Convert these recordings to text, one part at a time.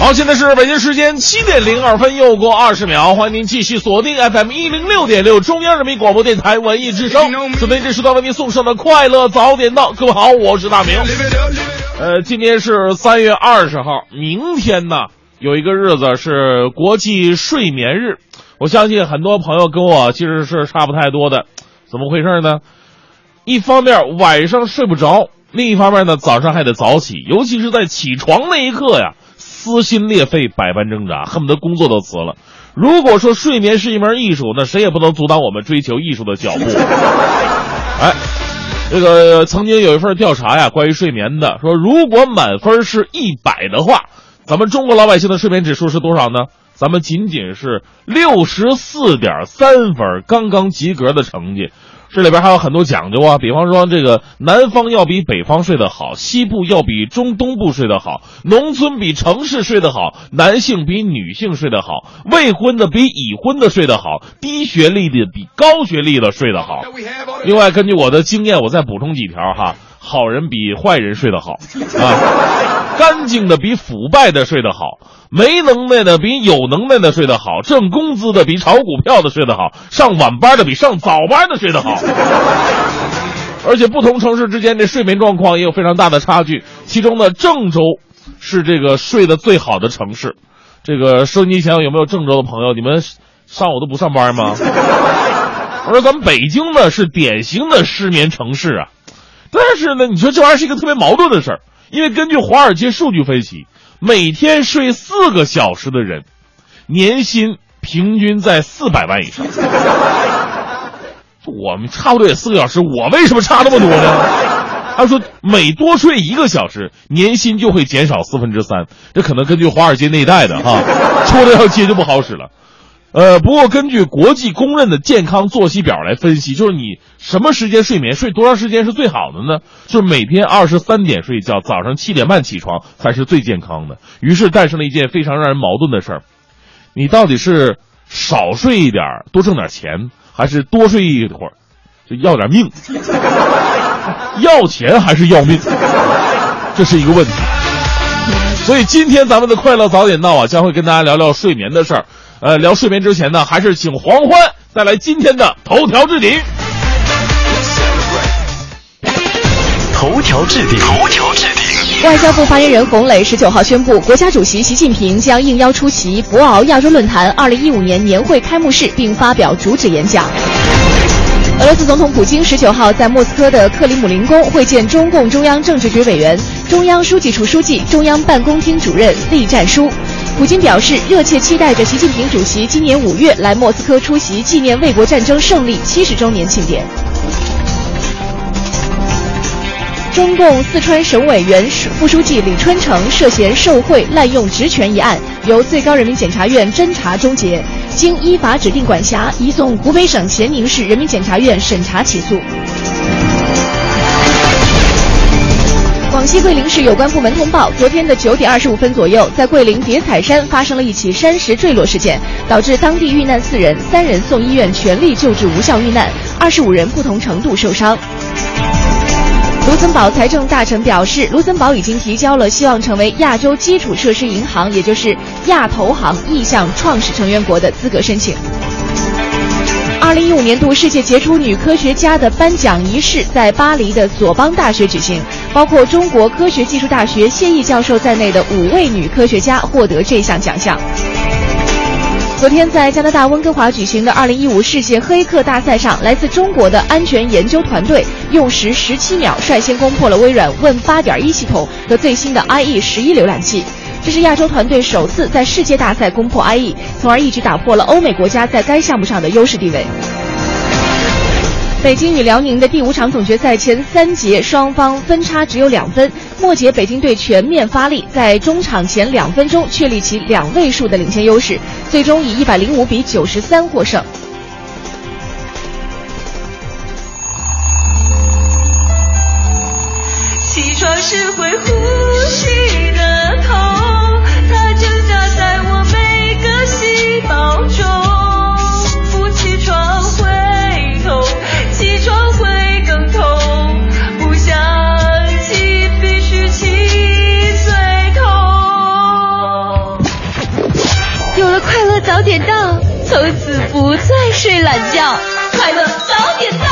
好，现在是北京时间七点零二分，又过二十秒，欢迎您继续锁定 FM 一零六点六中央人民广播电台文艺之声。准备这时段为您送上的快乐早点到，各位好，我是大明。呃，今天是三月二十号，明天呢有一个日子是国际睡眠日，我相信很多朋友跟我其实是差不太多的，怎么回事呢？一方面晚上睡不着，另一方面呢早上还得早起，尤其是在起床那一刻呀。撕心裂肺，百般挣扎，恨不得工作都辞了。如果说睡眠是一门艺术，那谁也不能阻挡我们追求艺术的脚步。哎，这个曾经有一份调查呀，关于睡眠的，说如果满分是一百的话，咱们中国老百姓的睡眠指数是多少呢？咱们仅仅是六十四点三分，刚刚及格的成绩。这里边还有很多讲究啊，比方说这个南方要比北方睡得好，西部要比中东部睡得好，农村比城市睡得好，男性比女性睡得好，未婚的比已婚的睡得好，低学历的比高学历的睡得好。另外，根据我的经验，我再补充几条哈，好人比坏人睡得好啊，干净的比腐败的睡得好。没能耐的比有能耐的睡得好，挣工资的比炒股票的睡得好，上晚班的比上早班的睡得好。而且不同城市之间的睡眠状况也有非常大的差距。其中呢，郑州是这个睡得最好的城市。这个收音机前有没有郑州的朋友？你们上午都不上班吗？我说咱们北京呢是典型的失眠城市啊，但是呢，你说这玩意儿是一个特别矛盾的事儿，因为根据华尔街数据分析。每天睡四个小时的人，年薪平均在四百万以上。我们差不多也四个小时，我为什么差那么多呢？他说每多睡一个小时，年薪就会减少四分之三。这可能根据华尔街那一带的哈，出这条街就不好使了。呃，不过根据国际公认的健康作息表来分析，就是你什么时间睡眠，睡多长时间是最好的呢？就是每天二十三点睡觉，早上七点半起床才是最健康的。于是诞生了一件非常让人矛盾的事儿：你到底是少睡一点多挣点钱，还是多睡一会儿就要点命？要钱还是要命？这是一个问题。所以今天咱们的快乐早点到啊，将会跟大家聊聊睡眠的事儿。呃，聊睡眠之前呢，还是请黄欢带来今天的头条置顶。头条置顶，头条置顶。外交部发言人洪磊十九号宣布，国家主席习近平将应邀出席博鳌亚洲论坛二零一五年年会开幕式，并发表主旨演讲。俄罗斯总统普京十九号在莫斯科的克里姆林宫会见中共中央政治局委员、中央书记处书记、中央办公厅主任栗战书。普京表示，热切期待着习近平主席今年五月来莫斯科出席纪念卫国战争胜利七十周年庆典。中共四川省委原副书记李春城涉嫌受贿、滥用职权一案，由最高人民检察院侦查终结，经依法指定管辖，移送湖北省咸宁市人民检察院审查起诉。广西桂林市有关部门通报，昨天的九点二十五分左右，在桂林叠彩山发生了一起山石坠落事件，导致当地遇难四人，三人送医院全力救治无效遇难，二十五人不同程度受伤。卢森堡财政大臣表示，卢森堡已经提交了希望成为亚洲基础设施银行，也就是亚投行意向创始成员国的资格申请。二零一五年度世界杰出女科学家的颁奖仪式在巴黎的索邦大学举行，包括中国科学技术大学谢毅教授在内的五位女科学家获得这项奖项。昨天在加拿大温哥华举行的2015世界黑客大赛上，来自中国的安全研究团队用时17秒率先攻破了微软 Win 8.1系统和最新的 IE 11浏览器。这是亚洲团队首次在世界大赛攻破 ie 从而一举打破了欧美国家在该项目上的优势地位。北京与辽宁的第五场总决赛前三节双方分差只有两分末节北京队全面发力在中场前两分钟确立起两位数的领先优势最终以一百零五比九十三获胜。起床时会呼吸的痛懒觉，快乐早点到。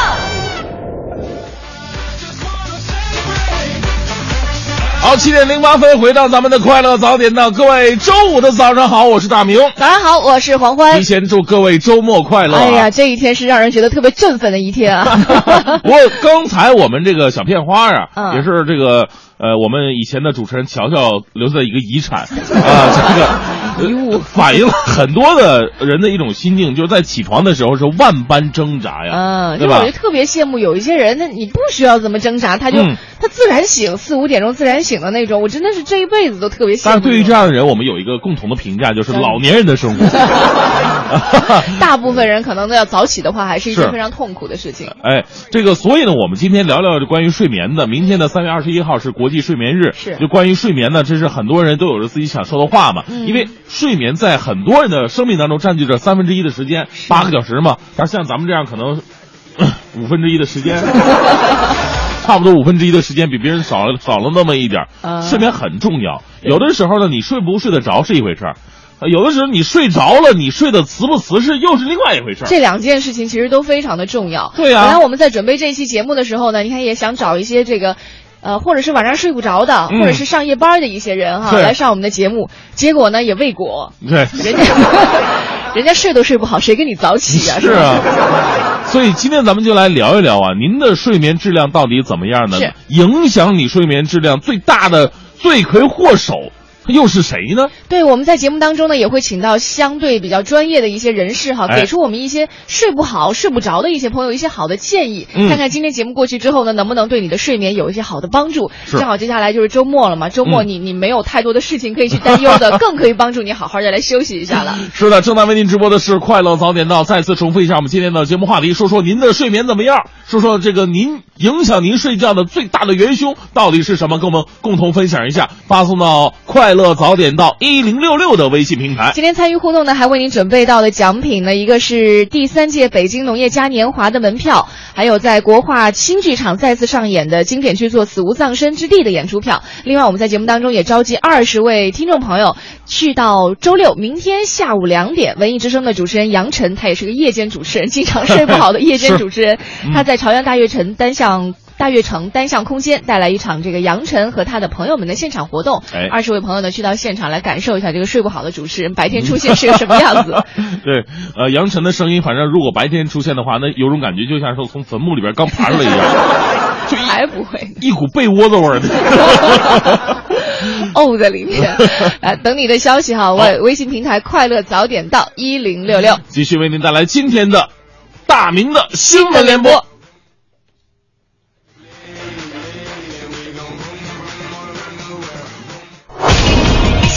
好，七点零八分，回到咱们的快乐早点到，各位周五的早上好，我是大明。早上好，我是黄欢提。前祝各位周末快乐、啊！哎呀，这一天是让人觉得特别振奋的一天啊！不过刚才我们这个小片花啊，嗯也是这个呃，我们以前的主持人乔乔留下的一个遗产 啊，这个遗物反映了很多的人的一种心境，就是在起床的时候是万般挣扎呀，嗯，对吧就我就？特别羡慕有一些人，那你不需要怎么挣扎，他就、嗯他自然醒，四五点钟自然醒的那种，我真的是这一辈子都特别羡慕。但是对于这样的人，我们有一个共同的评价，就是嗯老年人的生活。大部分人可能都要早起的话，还是一件非常痛苦的事情。哎，这个，所以呢，我们今天聊聊关于睡眠的。明天的三月二十一号是国际睡眠日，是就关于睡眠呢，这是很多人都有着自己想说的话嘛。嗯因为睡眠在很多人的生命当中占据着三分之一的时间，八个小时嘛。但是像咱们这样，可能 五分之一的时间，差不多五分之一的时间比别人少了少了那么一点睡眠很重要，有的时候呢，你睡不睡得着是一回事儿。呃有的时候你睡着了，你睡得瓷不瓷实又是另外一回事儿。这两件事情其实都非常的重要。对呀本来我们在准备这期节目的时候呢，你看也想找一些这个。呃，或者是晚上睡不着的，嗯或者是上夜班的一些人哈，来上我们的节目，结果呢也未果，对，人家 人家睡都睡不好，谁跟你早起呀、是啊，所以今天咱们就来聊一聊啊，您的睡眠质量到底怎么样呢是？影响你睡眠质量最大的罪魁祸首又是谁呢？对，我们在节目当中呢，也会请到相对比较专业的一些人士哈，哎给出我们一些睡不好、睡不着的一些朋友一些好的建议，嗯看看今天节目过去之后呢，能不能对你的睡眠有一些好的帮助。正好接下来就是周末了嘛，周末嗯你、你没有太多的事情可以去担忧的，更可以帮助你好好的来休息一下了。是的，正在为您直播的是快乐早点到。再次重复一下我们今天的节目话题，说说您的睡眠怎么样？说说这个您影响您睡觉的最大的元凶到底是什么？跟我们共同分享一下，发送到快乐早点到一零六六的微信平台。今天参与互动呢，还为您准备到的奖品呢，一个是第三届北京农业嘉年华的门票，还有在国画新剧场再次上演的经典剧作《死无葬身之地》的演出票。另外，我们在节目当中也召集二十位听众朋友，去到周六明天下午两点，文艺之声的主持人杨晨，他也是个夜间主持人，经常睡不好的夜间 主持人，嗯他在朝阳大悦城单向。大悦城单向空间带来一场这个杨晨和他的朋友们的现场活动，哎二十位朋友呢去到现场来感受一下这个睡不好的主持人白天出现是个什么样子。对，呃，杨晨的声音，反正如果白天出现的话，那有种感觉就像是从坟墓里边刚爬出来一样，还不会一股被窝子味儿的。哦在里面。来，等你的消息哈，微微信平台快乐早点到一零六六。继续为您带来今天的大明的新闻联播。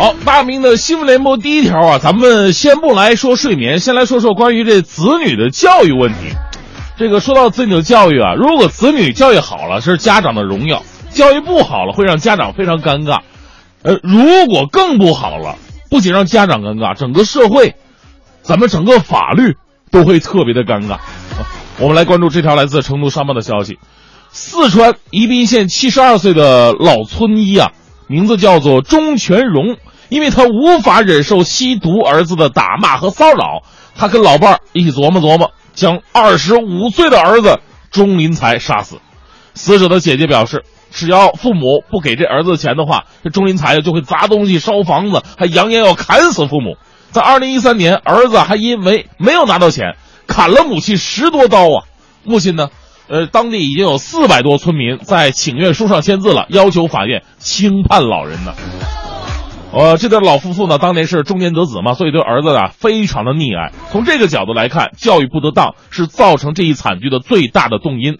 好，大明的新闻联播第一条啊，咱们先不来说睡眠，先来说说关于这子女的教育问题。这个说到子女的教育啊，如果子女教育好了，是家长的荣耀；教育不好了，会让家长非常尴尬。呃，如果更不好了，不仅让家长尴尬，整个社会，咱们整个法律都会特别的尴尬。我们来关注这条来自成都商报的消息：四川宜宾县七十二岁的老村医啊，名字叫做钟全荣，因为他无法忍受吸毒儿子的打骂和骚扰，他跟老伴儿一起琢磨琢磨，将二十五岁的儿子钟林才杀死。死者的姐姐表示，只要父母不给这儿子钱的话，这钟林才就会砸东西、烧房子，还扬言要砍死父母。在二零一三年，儿子还因为没有拿到钱，砍了母亲十多刀啊！母亲呢，呃，当地已经有四百多村民在请愿书上签字了，要求法院轻判老人呢。呃，这对老夫妇呢，当年是中年得子嘛，所以对儿子啊非常的溺爱。从这个角度来看，教育不得当是造成这一惨剧的最大的动因。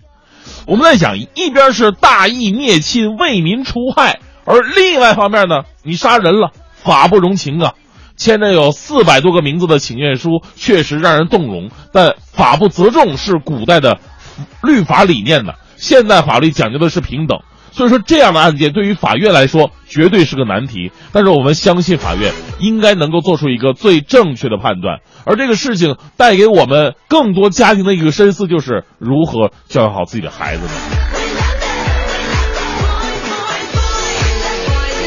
我们在想，一边是大义灭亲、为民除害，而另外方面呢，你杀人了，法不容情啊。签着有四百多个名字的请愿书，确实让人动容，但法不责众是古代的律法理念的，现代法律讲究的是平等。所以说，这样的案件对于法院来说绝对是个难题。但是我们相信法院应该能够做出一个最正确的判断。而这个事情带给我们更多家庭的一个深思，就是如何教育好自己的孩子呢？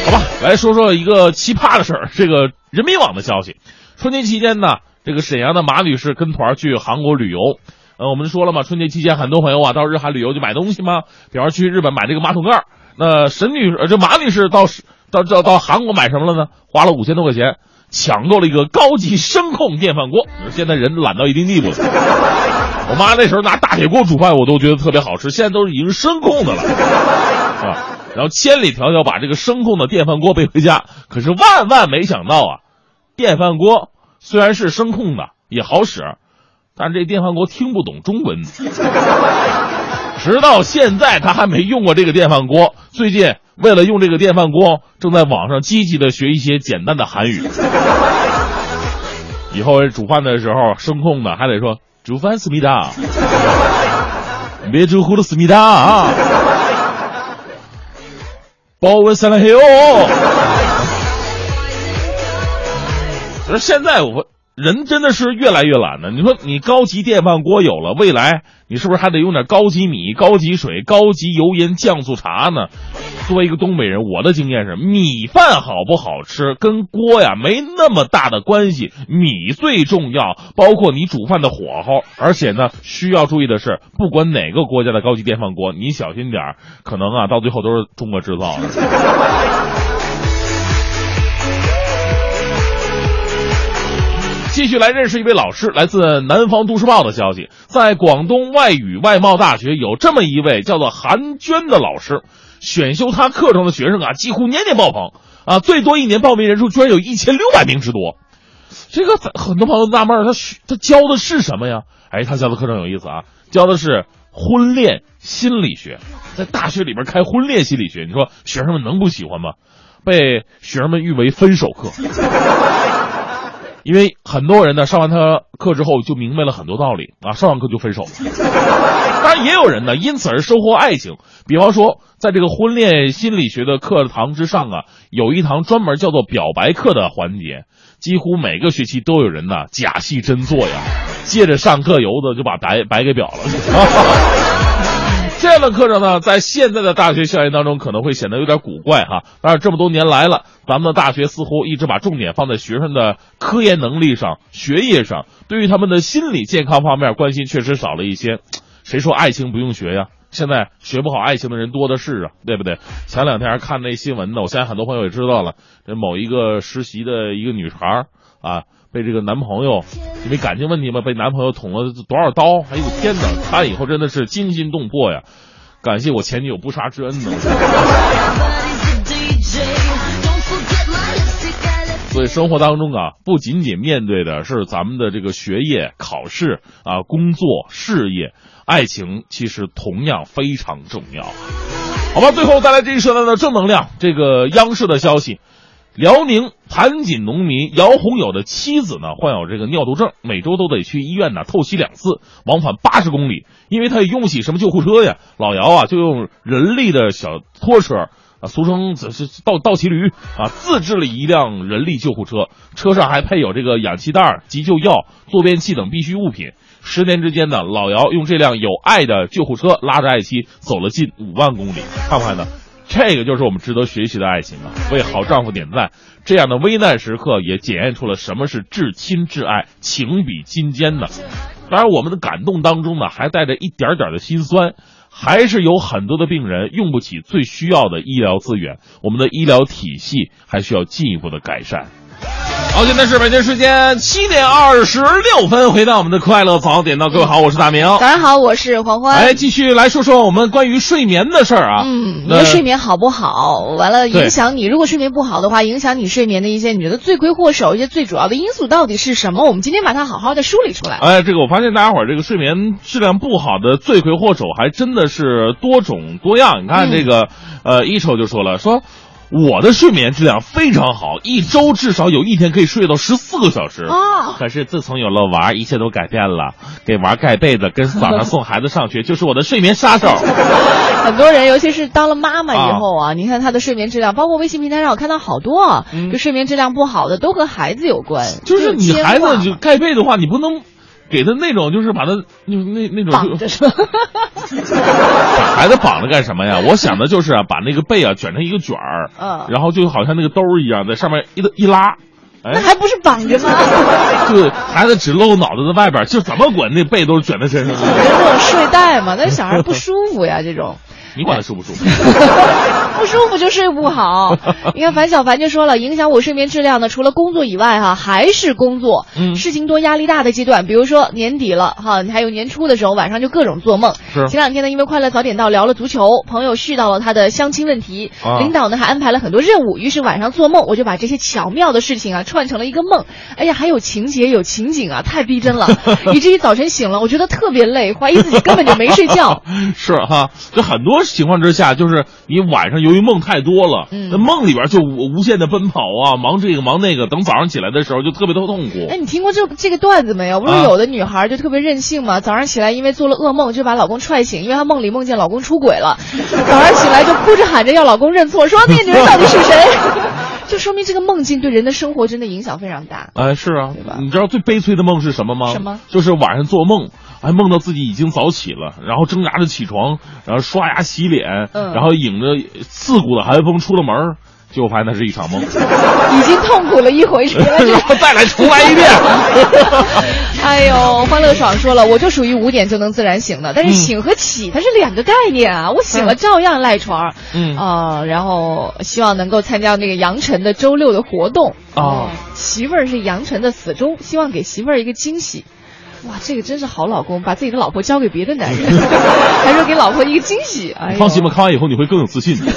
好吧，来说说一个奇葩的事儿。这个人民网的消息，春节期间呢，这个沈阳的马女士跟团去韩国旅游。呃，我们说了嘛，春节期间很多朋友啊到日韩旅游就买东西嘛，比方去日本买这个马桶盖那沈女呃这马女士到到到到韩国买什么了呢？花了五千多块钱抢购了一个高级声控电饭锅。现在人懒到一定地步了。我妈那时候拿大铁锅煮饭，我都觉得特别好吃。现在都是已经声控的了，是吧？然后千里迢迢把这个声控的电饭锅背回家，可是万万没想到啊，电饭锅虽然是声控的，也好使。但是这电饭锅听不懂中文，直到现在他还没用过这个电饭锅。最近为了用这个电饭锅，正在网上积极的学一些简单的韩语。以后煮饭的时候声控的还得说煮饭思密达，别煮糊了思密达啊，保温三了黑哦。而现在我。人真的是越来越懒了。你说你高级电饭锅有了，未来你是不是还得用点高级米、高级水、高级油盐酱醋茶呢？作为一个东北人，我的经验是，米饭好不好吃跟锅呀没那么大的关系，米最重要。包括你煮饭的火候，而且呢，需要注意的是，不管哪个国家的高级电饭锅，你小心点可能啊，到最后都是中国制造的。继续来认识一位老师，来自南方都市报的消息，在广东外语外贸大学有这么一位叫做韩娟的老师，选修他课程的学生啊，几乎年年爆棚啊，最多一年报名人数居然有一千六百名之多。这个很多朋友纳闷，他他教的是什么呀？哎，他教的课程有意思啊，教的是婚恋心理学，在大学里边开婚恋心理学，你说学生们能不喜欢吗？被学生们誉为分手课。因为很多人呢上完他课之后就明白了很多道理啊，上完课就分手。当然也有人呢因此而收获爱情，比方说在这个婚恋心理学的课堂之上啊，有一堂专门叫做表白课的环节，几乎每个学期都有人呢假戏真做呀，借着上课油子就把白白给表了。这样的课程呢，在现在的大学校园当中可能会显得有点古怪哈。但是这么多年来了，咱们的大学似乎一直把重点放在学生的科研能力上、学业上，对于他们的心理健康方面关心确实少了一些。谁说爱情不用学呀？现在学不好爱情的人多的是啊，对不对？前两天看那新闻呢，我相信很多朋友也知道了，这某一个实习的一个女孩啊。被这个男朋友因为感情问题嘛，被男朋友捅了多少刀？哎呦天哪！他以后真的是惊心动魄呀！感谢我前女友不杀之恩呢。所以生活当中啊，不仅仅面对的是咱们的这个学业、考试啊、工作、事业，爱情其实同样非常重要。好吧，最后带来这一时段的正能量。这个央视的消息。辽宁盘锦农民姚红友的妻子呢，患有这个尿毒症，每周都得去医院呢透析两次，往返八十公里。因为他也用不起什么救护车呀，老姚啊就用人力的小拖车啊，俗称这是倒倒骑驴啊，自制了一辆人力救护车，车上还配有这个氧气袋、急救药、坐便器等必需物品。十年之间呢，老姚用这辆有爱的救护车拉着爱妻走了近五万公里，看看呢？这个就是我们值得学习的爱情啊！为好丈夫点赞，这样的危难时刻也检验出了什么是至亲至爱，情比金坚呢。当然，我们的感动当中呢，还带着一点点的心酸，还是有很多的病人用不起最需要的医疗资源，我们的医疗体系还需要进一步的改善。好，现在是北京时间七点二十六分，回到我们的快乐早点到，各位好，我是大明。早上好，我是黄欢。哎，继续来说说我们关于睡眠的事儿啊。嗯，你呃的睡眠好不好？完了，影响你。如果睡眠不好的话，影响你睡眠的一些，你觉得罪魁祸首、一些最主要的因素到底是什么？我们今天把它好好的梳理出来。哎，这个我发现大家伙儿这个睡眠质量不好的罪魁祸首还真的是多种多样。你看这个，呃，一瞅就说了，说我的睡眠质量非常好，一周至少有一天可以睡到十四个小时。哦可是自从有了娃，一切都改变了。给娃盖被子，跟早上送孩子上学，就是我的睡眠杀手。很多人，尤其是当了妈妈以后啊，你看她的睡眠质量，包括微信平台上我看到好多啊，嗯就睡眠质量不好的都和孩子有关。就是你孩子就盖被的话，你不能给他那种，就是把他那那那种绑着是吧？把 孩子绑着干什么呀？我想的就是啊，把那个被啊卷成一个卷儿，嗯然后就好像那个兜儿一样，在上面一一拉，哎，那还不是绑着吗？对，孩子只露脑袋在外边儿，就怎么滚，那被都是卷在身上的。这种睡袋嘛，那小孩不舒服呀，这种。你管他舒不舒服？不舒服就睡不好。你看樊小凡就说了，影响我睡眠质量呢，除了工作以外哈，还是工作，嗯事情多压力大的阶段，比如说年底了哈，还有年初的时候，晚上就各种做梦。是前两天呢，因为快乐早点到聊了足球，朋友絮到了他的相亲问题，啊领导呢还安排了很多任务，于是晚上做梦，我就把这些巧妙的事情啊串成了一个梦。哎呀，还有情节有情景啊，太逼真了，以至于早晨醒了，我觉得特别累，怀疑自己根本就没睡觉。是哈，就很多情况之下，就是你晚上由于梦太多了，嗯那梦里边就无无限的奔跑啊，忙这个忙那个，等早上起来的时候就特别的痛苦。哎，你听过这这个段子没有？不是啊有的女孩就特别任性嘛，早上起来因为做了噩梦，就把老公踹醒，因为她梦里梦见老公出轨了，早上起来就哭着喊着要老公认错，说那个 女人到底是谁？就说明这个梦境对人的生活真的影响非常大。哎，是啊对吧，你知道最悲催的梦是什么吗？什么就是晚上做梦，还梦到自己已经早起了，然后挣扎着起床，然后刷牙洗脸，嗯然后迎着刺骨的寒风出了门儿，结果发现那是一场梦，已经痛苦了一回，原来然后再来重来一遍。哎呦，欢乐爽说了，我就属于五点就能自然醒的，但是嗯醒和起它是两个概念啊，我醒了照样赖床，嗯啊、然后希望能够参加那个杨晨的周六的活动哦媳妇儿是杨晨的死忠，希望给媳妇儿一个惊喜。哇，这个真是好老公，把自己的老婆交给别的男人，还说给老婆一个惊喜。哎放心吧，，看完以后你会更有自信的。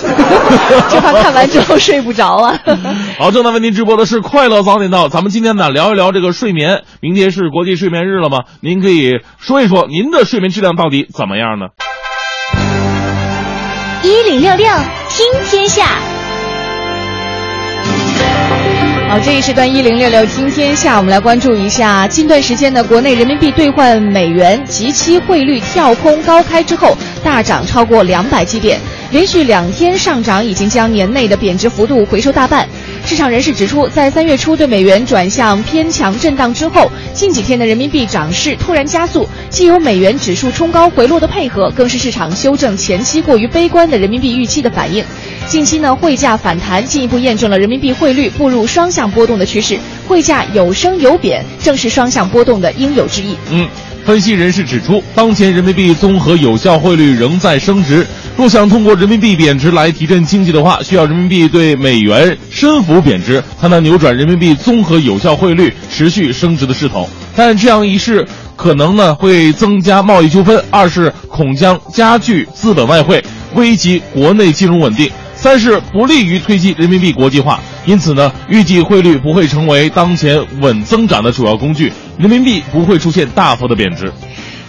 就怕看完之后睡不着啊。好，正在为您直播的是快乐早点到，咱们今天呢聊一聊这个睡眠。明天是国际睡眠日了吗？您可以说一说您的睡眠质量到底怎么样呢？一零六六听天下，好，这一时段一零六六今天下午，我们来关注一下近段时间的，国内人民币兑换美元即期汇率跳空高开之后，大涨超过两百基点，连续两天上涨，已经将年内的贬值幅度回收大半。市场人士指出，在三月初对美元转向偏强震荡之后，近几天的人民币涨势突然加速，既有美元指数冲高回落的配合，更是市场修正前期过于悲观的人民币预期的反应。近期呢，汇价反弹进一步验证了人民币汇率步入双向波动的趋势，汇价有升有贬，正是双向波动的应有之义。嗯，分析人士指出，当前人民币综合有效汇率仍在升值。若想通过人民币贬值来提振经济的话，需要人民币对美元深幅贬值，才能扭转人民币综合有效汇率持续升值的势头。但这样一试，可能呢会增加贸易纠纷；二是恐将加剧资本外汇，危及国内金融稳定。三是不利于推进人民币国际化，因此呢，预计汇率不会成为当前稳增长的主要工具，人民币不会出现大幅的贬值。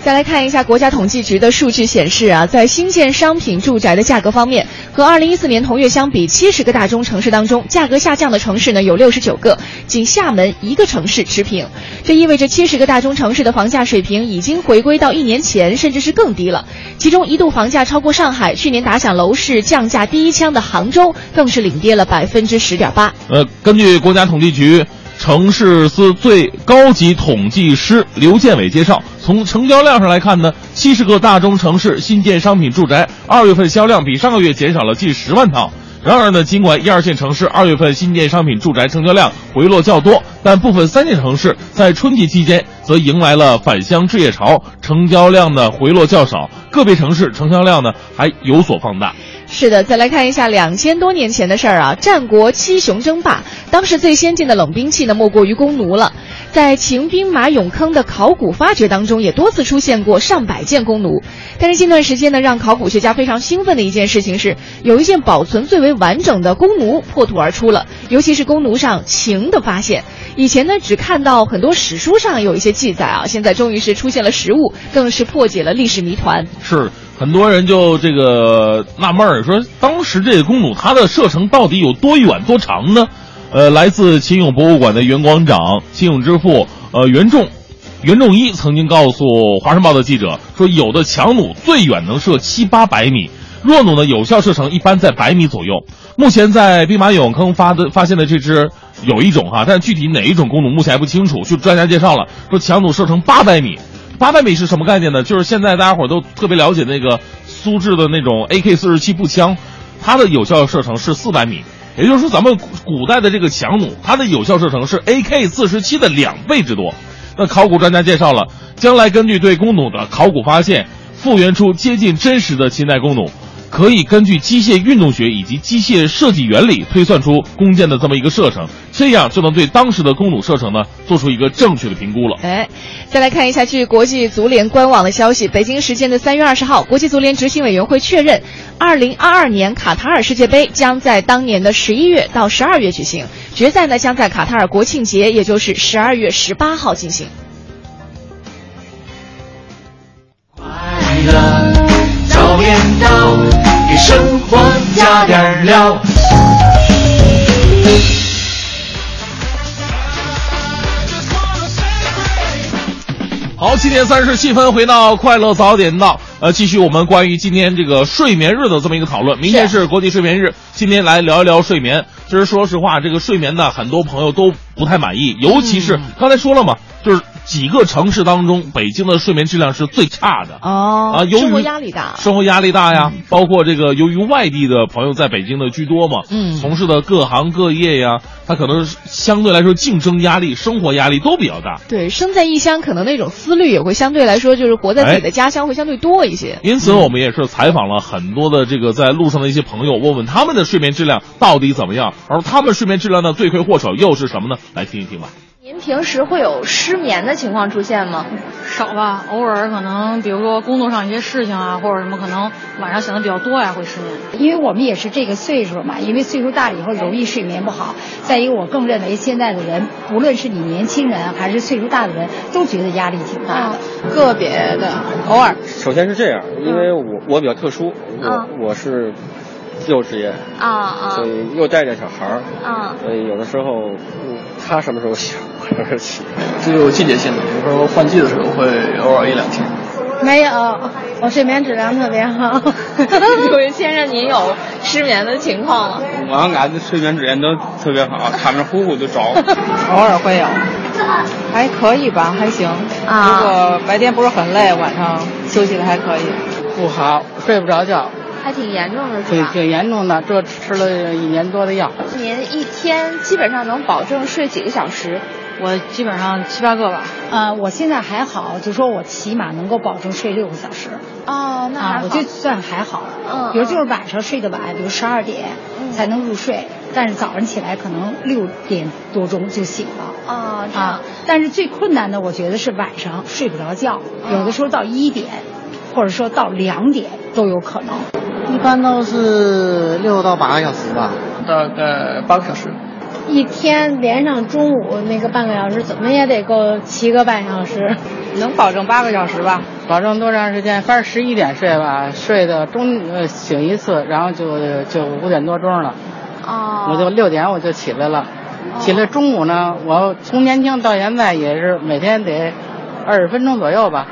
再来看一下国家统计局的数据显示啊，在新建商品住宅的价格方面，和2014年同月相比，七十个大中城市当中，价格下降的城市呢有六十九个，仅厦门一个城市持平。这意味着七十个大中城市的房价水平已经回归到一年前，甚至是更低了。其中一度房价超过上海，去年打响楼市降价第一枪的杭州，更是领跌了百分之十点八。呃，根据国家统计局城市司最高级统计师刘建伟介绍，从成交量上来看呢，七十个大中城市新建商品住宅二月份销量比上个月减少了近十万套。然而呢，尽管一二线城市二月份新建商品住宅成交量回落较多，但部分三线城市在春节期间则迎来了返乡置业潮，成交量呢回落较少，个别城市成交量呢还有所放大。是的，再来看一下两千多年前的事儿啊，战国七雄争霸，当时最先进的冷兵器呢，莫过于弓弩了。在秦兵马俑坑的考古发掘当中，也多次出现过上百件弓弩。但是近段时间呢，让考古学家非常兴奋的一件事情是，有一件保存最为完整的弓弩破土而出了，尤其是弓弩上秦的发现。以前呢，只看到很多史书上有一些记载啊，现在终于是出现了实物，更是破解了历史谜团。是很多人就这个纳闷儿，说当时这个弓弩它的射程到底有多远多长呢？呃，来自秦俑博物馆的袁广长，秦俑之父，呃，袁仲，袁仲一曾经告诉《华商报》的记者说，有的强弩最远能射七八百米，弱弩呢有效射程一般在百米左右。目前在兵马俑坑发的发现的这支有一种哈，但具体哪一种弓弩目前还不清楚。据专家介绍了，说强弩射程八百米，八百米是什么概念呢？就是现在大家伙都特别了解那个苏制的那种 AK 四十七步枪，它的有效射程是四百米。也就是说，咱们古代的这个强弩，它的有效射程是 AK 四十七的两倍之多。那考古专家介绍了，将来根据对弓弩的考古发现，复原出接近真实的秦代弓弩，可以根据机械运动学以及机械设计原理推算出弓箭的这么一个射程，这样就能对当时的弓弩射程呢做出一个正确的评估了。哎，再来看一下，据国际足联官网的消息，北京时间的三月二十号，国际足联执行委员会确认，二零二二年卡塔尔世界杯将在当年的十一月到十二月举行，决赛呢将在卡塔尔国庆节，也就是十二月十八号进行。快乐早点到，给生活加点料。好，七点三十七分，回到快乐早点到，呃，继续我们关于今天这个睡眠日的这么一个讨论。明天是国际睡眠日，今天来聊一聊睡眠。其实说实话，这个睡眠呢，很多朋友都不太满意，尤其是、刚才说了嘛，就是几个城市当中，北京的睡眠质量是最差的。哦啊，由于生活压力大。生活压力大呀，包括这个由于外地的朋友在北京的居多嘛，嗯从事的各行各业呀，他可能相对来说竞争压力、生活压力都比较大。对，身在异乡，可能那种思虑也会相对来说，就是活在自己的家乡会相对多一些。因此，我们也是采访了很多的这个在路上的一些朋友，问问他们的睡眠质量到底怎么样，而他们睡眠质量的罪魁祸首又是什么呢？来听一听吧。您平时会有失眠的情况出现吗？少吧，偶尔可能比如说工作上一些事情啊，或者什么，可能晚上想的比较多呀，会失眠。因为我们也是这个岁数嘛，因为岁数大了以后容易睡眠不好。再一个，我更认为现在的人，无论是你年轻人还是岁数大的人，都觉得压力挺大的。个别的，偶尔首先是这样，因为我我比较特殊，我、嗯我是自由职业，啊啊所以又带着小孩儿，啊所以有的时候，嗯他什么时候起，我什么时候起。这就有季节性的，有时候换季的时候会偶尔一两天。没有，我睡眠质量特别好。先生，您有失眠的情况吗？我俺的睡眠质量都特别好，躺着呼呼就着。偶尔会有，还可以吧，还行。啊如果白天不是很累，晚上休息的还可以。不好，睡不着觉，还挺严重的是吧？挺挺严重的。这吃了一年多的药，您一天基本上能保证睡几个小时？我基本上七八个吧。呃，我现在还好，就说我起码能够保证睡六个小时。哦，那还啊，我就算还好。嗯比如就是晚上睡得晚，比如十二点才能入睡，但是早上起来可能六点多钟就醒了。哦，这样啊，但是最困难的，我觉得是晚上睡不着觉，有的时候到一点，或者说到两点都有可能。一般都是六到八个小时吧。大概八个小时。一天连上中午那个半个小时，怎么也得够七个半小时。能保证八个小时吧？保证多长时间？反正十一点睡吧，睡的中呃醒一次，然后就就五点多钟了，哦，我就六点我就起来了。起来中午呢，我从年轻到现在也是每天得二十分钟左右吧。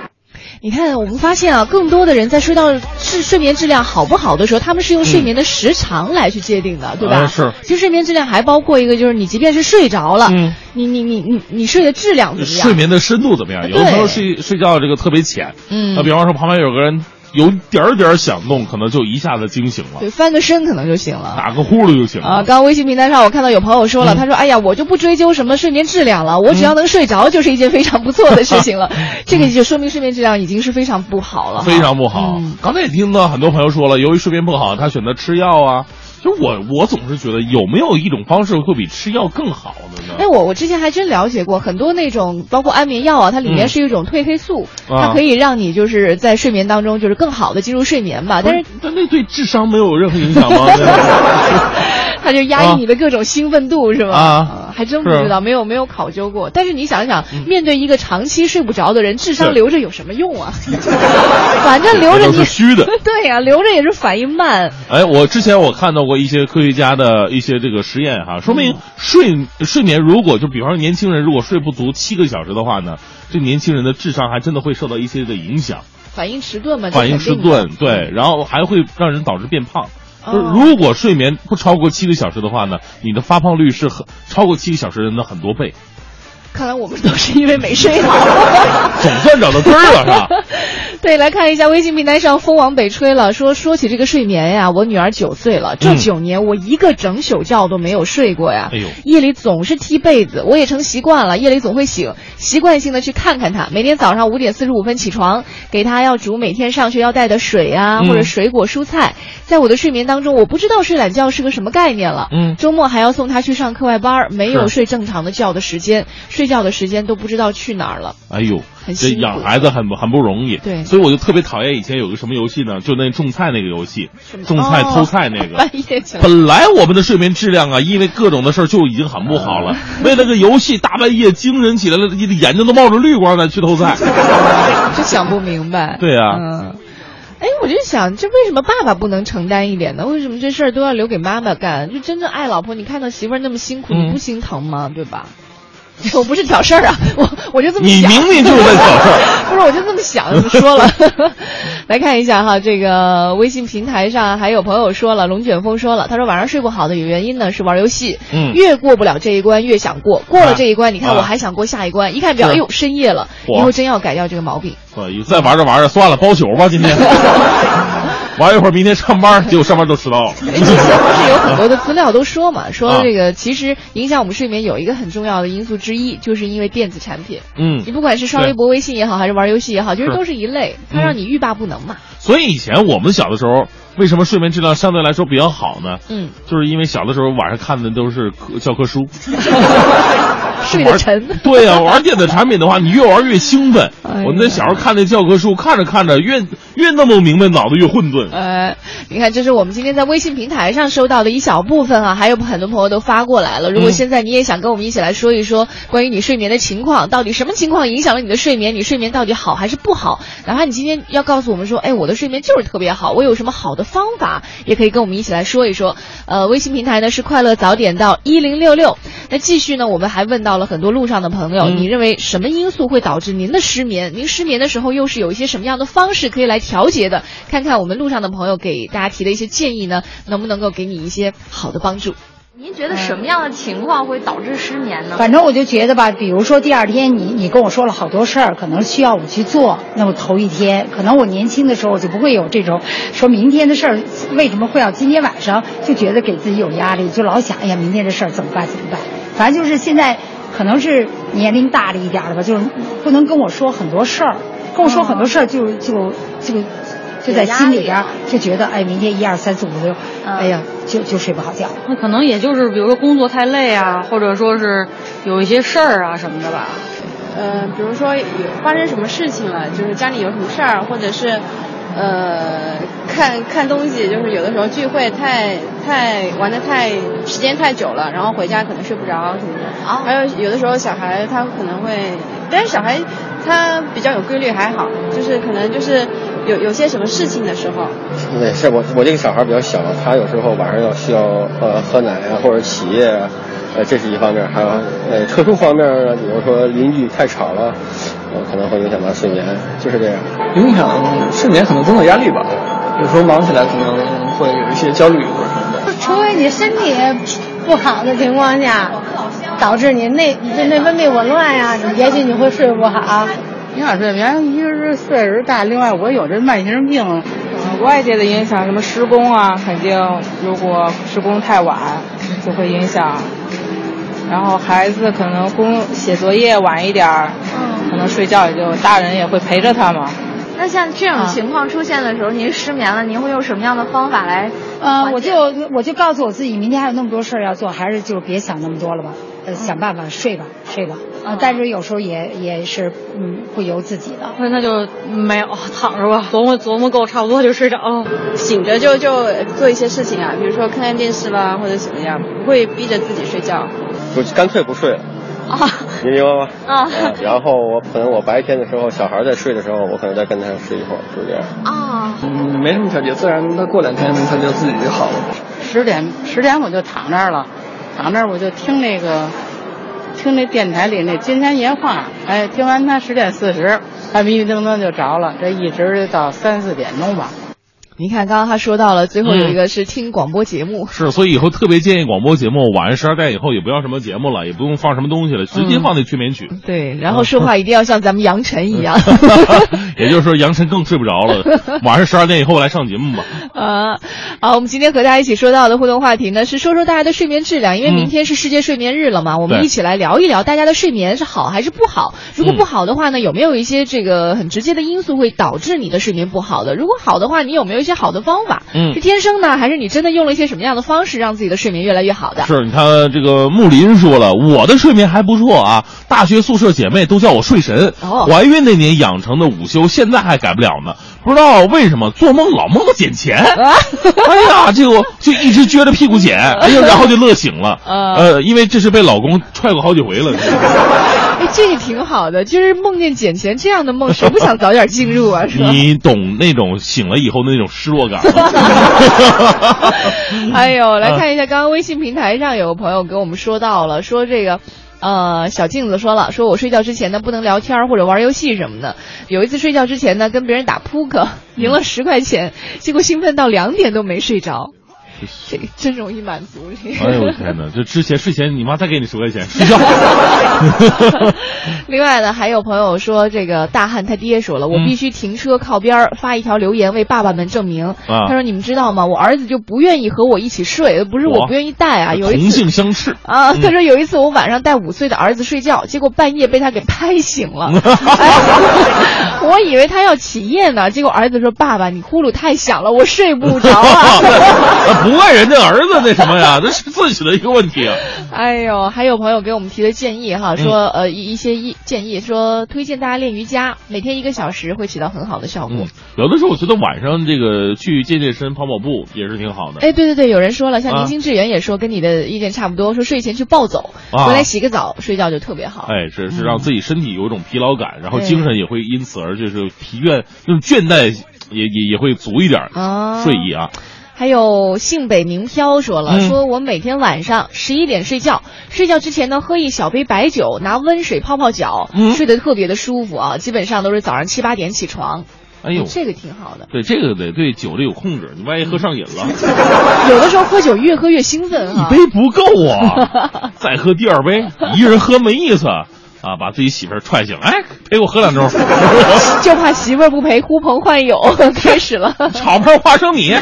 你看，我们发现啊，更多的人在睡到是睡眠质量好不好的时候，他们是用睡眠的时长来去界定的，对吧？哎是其实睡眠质量还包括一个，就是你即便是睡着了，嗯你你你你你睡的质量怎么样？睡眠的深度怎么样？有的时候睡睡觉这个特别浅，嗯那比方说旁边有个人有点儿点儿响动，可能就一下子惊醒了，对，翻个身可能就醒了。打个呼噜就行了。啊，刚刚微信平台上我看到有朋友说了，嗯他说：“哎呀，我就不追究什么睡眠质量了，我只要能睡着就是一件非常不错的事情了。这个就说明睡眠质量已经是非常不好了，非常不好。嗯刚才也听到很多朋友说了，由于睡眠不好，他选择吃药啊。就我我总是觉得有没有一种方式会比吃药更好的呢？哎，我我之前还真了解过很多那种，包括安眠药啊，它里面嗯是一种褪黑素，啊它可以让你就是在睡眠当中就是更好的进入睡眠吧。但是但那对智商没有任何影响吗？它就压抑你的各种兴奋度，是吗？啊呃还真不知道，没有没有考究过。但是你想想，嗯面对一个长期睡不着的人，智商留着有什么用啊？反正留着你是虚的。对呀、留着也是反应慢。哎，我之前我看到过一些科学家的一些这个实验哈，说嗯明睡睡眠如果就比方说年轻人如果睡不足七个小时的话呢，这年轻人的智商还真的会受到一些的影响，反应迟钝嘛，反应迟钝，对，然后还会让人导致变胖。如果睡眠不超过七个小时的话呢，你的发胖率是很超过七个小时人的很多倍，看来我们都是因为没睡好。总算找到根儿了，是吧？对，来看一下微信平台上风往北吹了，说说起这个睡眠呀，我女儿九岁了，这嗯。九年我一个整宿觉都没有睡过呀，哎呦。夜里总是踢被子，我也成习惯了，夜里总会醒，习惯性的去看看她，每天早上五点四十五分起床，给她要煮每天上学要带的水啊，嗯。或者水果蔬菜，在我的睡眠当中，我不知道睡懒觉是个什么概念了，嗯。周末还要送她去上课外班，没有睡正常的觉的时间，睡觉的时间都不知道去哪儿了。哎呦，这很养孩子很很不容易。对所以我就特别讨厌以前有个什么游戏呢？就那种菜那个游戏，种菜哦偷菜那个。半夜起来本来我们的睡眠质量啊，因为各种的事儿就已经很不好了。为了个游戏，大半夜精神起来了，你的眼睛都冒着绿光呢，去偷菜。就想不明白。对呀嗯。哎，我就想，这为什么爸爸不能承担一点呢？为什么这事儿都要留给妈妈干？就真正爱老婆，你看到媳妇儿那么辛苦，嗯你不心疼吗？对吧？我不是挑事儿啊，我我就这么想你。明明就是在挑事儿。不是，我就这么想，这么说了。来看一下哈，这个微信平台上还有朋友说了，龙卷风说了，他说晚上睡不好的有原因呢是玩游戏，嗯越过不了这一关越想过，过了啊这一关，你看啊我还想过下一关，一看表，是哎呦深夜了，以后真要改掉这个毛病。再玩着玩着，算了，包宿吧，今天。玩一会儿，明天上班，结果上班都迟到了。哎，其实不是有很多的资料都说嘛，说啊这个其实影响我们睡眠有一个很重要的因素之一，就是因为电子产品。嗯你不管是刷微博、微信也好，还是玩游戏也好，就是是都是一类，它嗯让你欲罢不能嘛。所以以前我们小的时候，为什么睡眠质量相对来说比较好呢？嗯，就是因为小的时候晚上看的都是课教科书，睡得沉。对呀、玩电子产品的话，你越玩越兴奋。我那小时候看那教科书，看着看着越越弄不明白，脑子越混沌。呃，你看，这是我们今天在微信平台上收到的一小部分啊，还有很多朋友都发过来了。如果嗯现在你也想跟我们一起来说一说关于你睡眠的情况，到底什么情况影响了你的睡眠？你睡眠到底好还是不好？哪怕你今天要告诉我们说，哎，我的睡眠就是特别好，我有什么好的方法，也可以跟我们一起来说一说。呃，微信平台呢是快乐早点到一零六六。那继续呢，我们还问到了很多路上的朋友，嗯你认为什么因素会导致您的失眠？您失眠的时候又是有一些什么样的方式可以来调节的？看看我们路上的朋友给大家提的一些建议呢，能不能够给你一些好的帮助？您觉得什么样的情况会导致失眠呢？反正我就觉得吧，比如说第二天你你跟我说了好多事儿，可能需要我去做，那么头一天，可能我年轻的时候我就不会有这种说明天的事儿为什么会要今天晚上就觉得给自己有压力，就老想哎呀明天这事儿怎么办怎么办，反正就是现在可能是年龄大了一点儿了吧，就是不能跟我说很多事儿，跟我说很多事儿就就就就在心里边儿就觉得哎明天一二三四五六，哎呀就就睡不好觉。那可能也就是比如说工作太累啊，或者说是有一些事儿啊什么的吧。呃，比如说有发生什么事情了，就是家里有什么事儿，或者是呃看看东西，就是有的时候聚会太太玩的太时间太久了，然后回家可能睡不着什么的。啊还有有的时候小孩他可能会，但是小孩他比较有规律还好，就是可能就是有有些什么事情的时候，对，是我我这个小孩比较小，他有时候晚上要需要呃喝奶啊或者起夜啊，呃这是一方面，还有呃特殊方面呢，比如说邻居太吵了，呃可能会影响到睡眠，就是这样。影响睡眠可能工作压力吧，有时候忙起来可能会有一些焦虑或者什么的。除非你身体不好的情况下，导致你内就内分泌紊乱呀、也许你会睡不好。营养睡眠，一个是岁数大，另外我有这慢性病，呃，外界的影响，什么施工啊，肯定如果施工太晚，就会影响。然后孩子可能工写作业晚一点儿，嗯，可能睡觉也就大人也会陪着他嘛。那像这种情况出现的时候，您失眠了，您会用什么样的方法来？呃，我就我就告诉我自己，明天还有那么多事儿要做，还是就别想那么多了吧，呃，想办法睡吧，睡吧。啊，但是有时候也也是嗯不由自己的。那那就没有躺着吧，琢磨琢磨够差不多就睡着了。醒着就就做一些事情啊，比如说看看电视啦，或者怎么样，不会逼着自己睡觉。就干脆不睡了。啊，你明白吗？啊，然后我可能我白天的时候，小孩在睡的时候，我可能再跟他睡一会儿，就这样。啊，嗯，没什么调节，自然他过两天他就自己就好了。十点十点我就躺那儿了，躺那儿我就听那个听那电台里那金山夜话，哎，听完他十点四十，他迷迷瞪瞪就着了，这一直到三四点钟吧。您看，刚刚他说到了，最后有一个是听广播节目，是，所以以后特别建议广播节目晚上十二点以后也不要什么节目了，也不用放什么东西了，直接放那催眠曲。对，然后说话一定要像咱们杨晨一样。也就是说，杨晨更睡不着了。晚上十二点以后来上节目吧。啊，好，我们今天和大家一起说到的互动话题呢，是说说大家的睡眠质量，因为明天是世界睡眠日了嘛，我们一起来聊一聊大家的睡眠是好还是不好。如果不好的话呢，有没有一些这个很直接的因素会导致你的睡眠不好的？如果好的话，你有没有一些好的方法？嗯，是天生呢，还是你真的用了一些什么样的方式让自己的睡眠越来越好的？是，你看这个木林说了，我的睡眠还不错啊，大学宿舍姐妹都叫我睡神。哦，怀孕那年养成的午休，现在还改不了呢。不知道为什么做梦老梦到捡钱，哎呀，这个就一直撅着屁股捡，哎呀，然后就乐醒了。呃，因为这是被老公踹过好几回了。哎，这个挺好的，就是梦见捡钱这样的梦，谁不想早点进入啊？是吧？你懂那种醒了以后的那种失落感吗？哎呦，来看一下，刚刚微信平台上有个朋友给我们说到了，说这个。呃，小镜子说了，说我睡觉之前呢不能聊天或者玩游戏什么的。有一次睡觉之前呢跟别人打扑克，赢了十块钱，结果兴奋到两点都没睡着。这 个真容易满足。哎呦我天哪！就之前睡前你妈再给你十块钱睡觉。另外呢，还有朋友说，这个大汉他爹说了，我必须停车靠边儿发一条留言为爸爸们证明。他说：“你们知道吗？我儿子就不愿意和我一起睡，不是我不愿意带啊。有一次同性相斥啊。他说有一次我晚上带五岁的儿子睡觉，结果半夜被他给拍醒了。我以为他要起夜呢，结果儿子说：爸爸，你呼噜太响了，我睡不着啊。”不怪人家儿子那什么呀，这是自己的一个问题啊。哎呦，还有朋友给我们提的建议哈，说呃一一些意建议说推荐大家练瑜伽，每天一个小时会起到很好的效果。嗯、有的时候我觉得晚上这个去健健身、跑跑步也是挺好的。哎，对对对，有人说了，像明星志远也说跟你的意见差不多，说睡前去暴走，回来洗个澡，睡觉就特别好。哎，是是让自己身体有一种疲劳感，然后精神也会因此而就是疲倦，那种倦怠也也也会足一点啊，睡意啊。还有姓北名飘说了，说我每天晚上十一点睡觉，睡觉之前呢喝一小杯白酒，拿温水泡泡脚，睡得特别的舒服啊。基本上都是早上七八点起床。哎呦，这个挺好的。对，这个得对酒的有控制，你万一喝上瘾了。有的时候喝酒越喝越兴奋啊 一杯不够啊，再喝第二杯，一人喝没意思。啊，把自己媳妇儿踹醒，哎，陪我喝两盅，就怕媳妇儿不陪，呼朋唤友 开始了，炒盘花生米。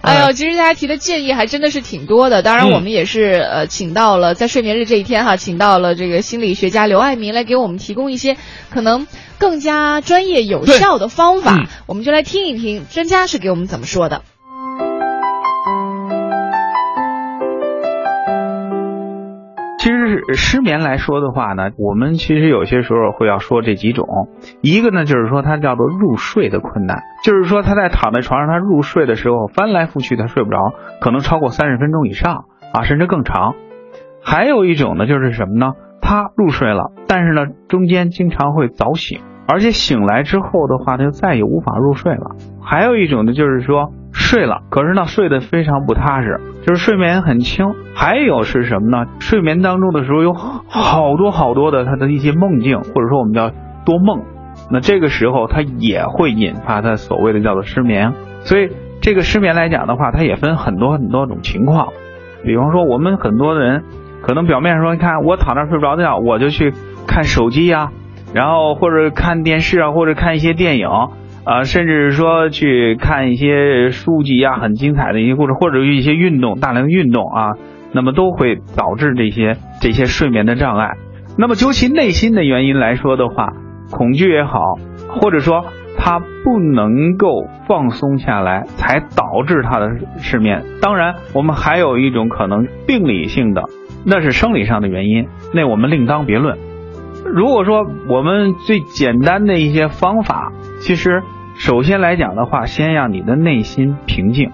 哎呦，其实大家提的建议还真的是挺多的。当然，我们也是呃，请到了在睡眠日这一天哈，请到了这个心理学家刘爱民来给我们提供一些可能更加专业有效的方法。我们就来听一听专家是给我们怎么说的。其实是失眠来说的话呢，我们其实有些时候会要说这几种，一个呢就是说它叫做入睡的困难，就是说他在躺在床上他入睡的时候翻来覆去他睡不着，可能超过三十分钟以上啊，甚至更长。还有一种呢就是什么呢？他入睡了，但是呢中间经常会早醒，而且醒来之后的话他就再也无法入睡了。还有一种呢就是说。睡了，可是呢，睡得非常不踏实，就是睡眠很轻。还有是什么呢？睡眠当中的时候有好多好多的他的一些梦境，或者说我们叫多梦。那这个时候他也会引发他所谓的叫做失眠。所以这个失眠来讲的话，它也分很多很多种情况。比方说，我们很多人可能表面上说，你看我躺那睡不着觉，我就去看手机呀，然后或者看电视啊，或者看一些电影。啊，甚至说去看一些书籍啊，很精彩的一些故事，或者一些运动，大量运动啊，那么都会导致这些这些睡眠的障碍。那么究其内心的原因来说的话，恐惧也好，或者说他不能够放松下来，才导致他的失眠。当然，我们还有一种可能病理性的，那是生理上的原因，那我们另当别论。如果说我们最简单的一些方法，其实。首先来讲的话，先让你的内心平静。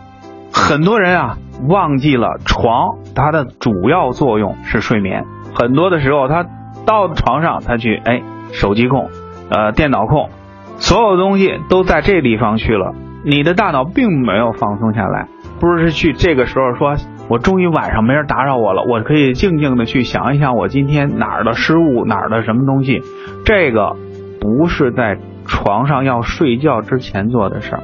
很多人啊，忘记了床它的主要作用是睡眠。很多的时候，他到床上，他去哎，手机控，呃，电脑控，所有东西都在这地方去了。你的大脑并没有放松下来，不是去这个时候说，我终于晚上没人打扰我了，我可以静静的去想一想我今天哪儿的失误，哪儿的什么东西。这个不是在。床上要睡觉之前做的事儿，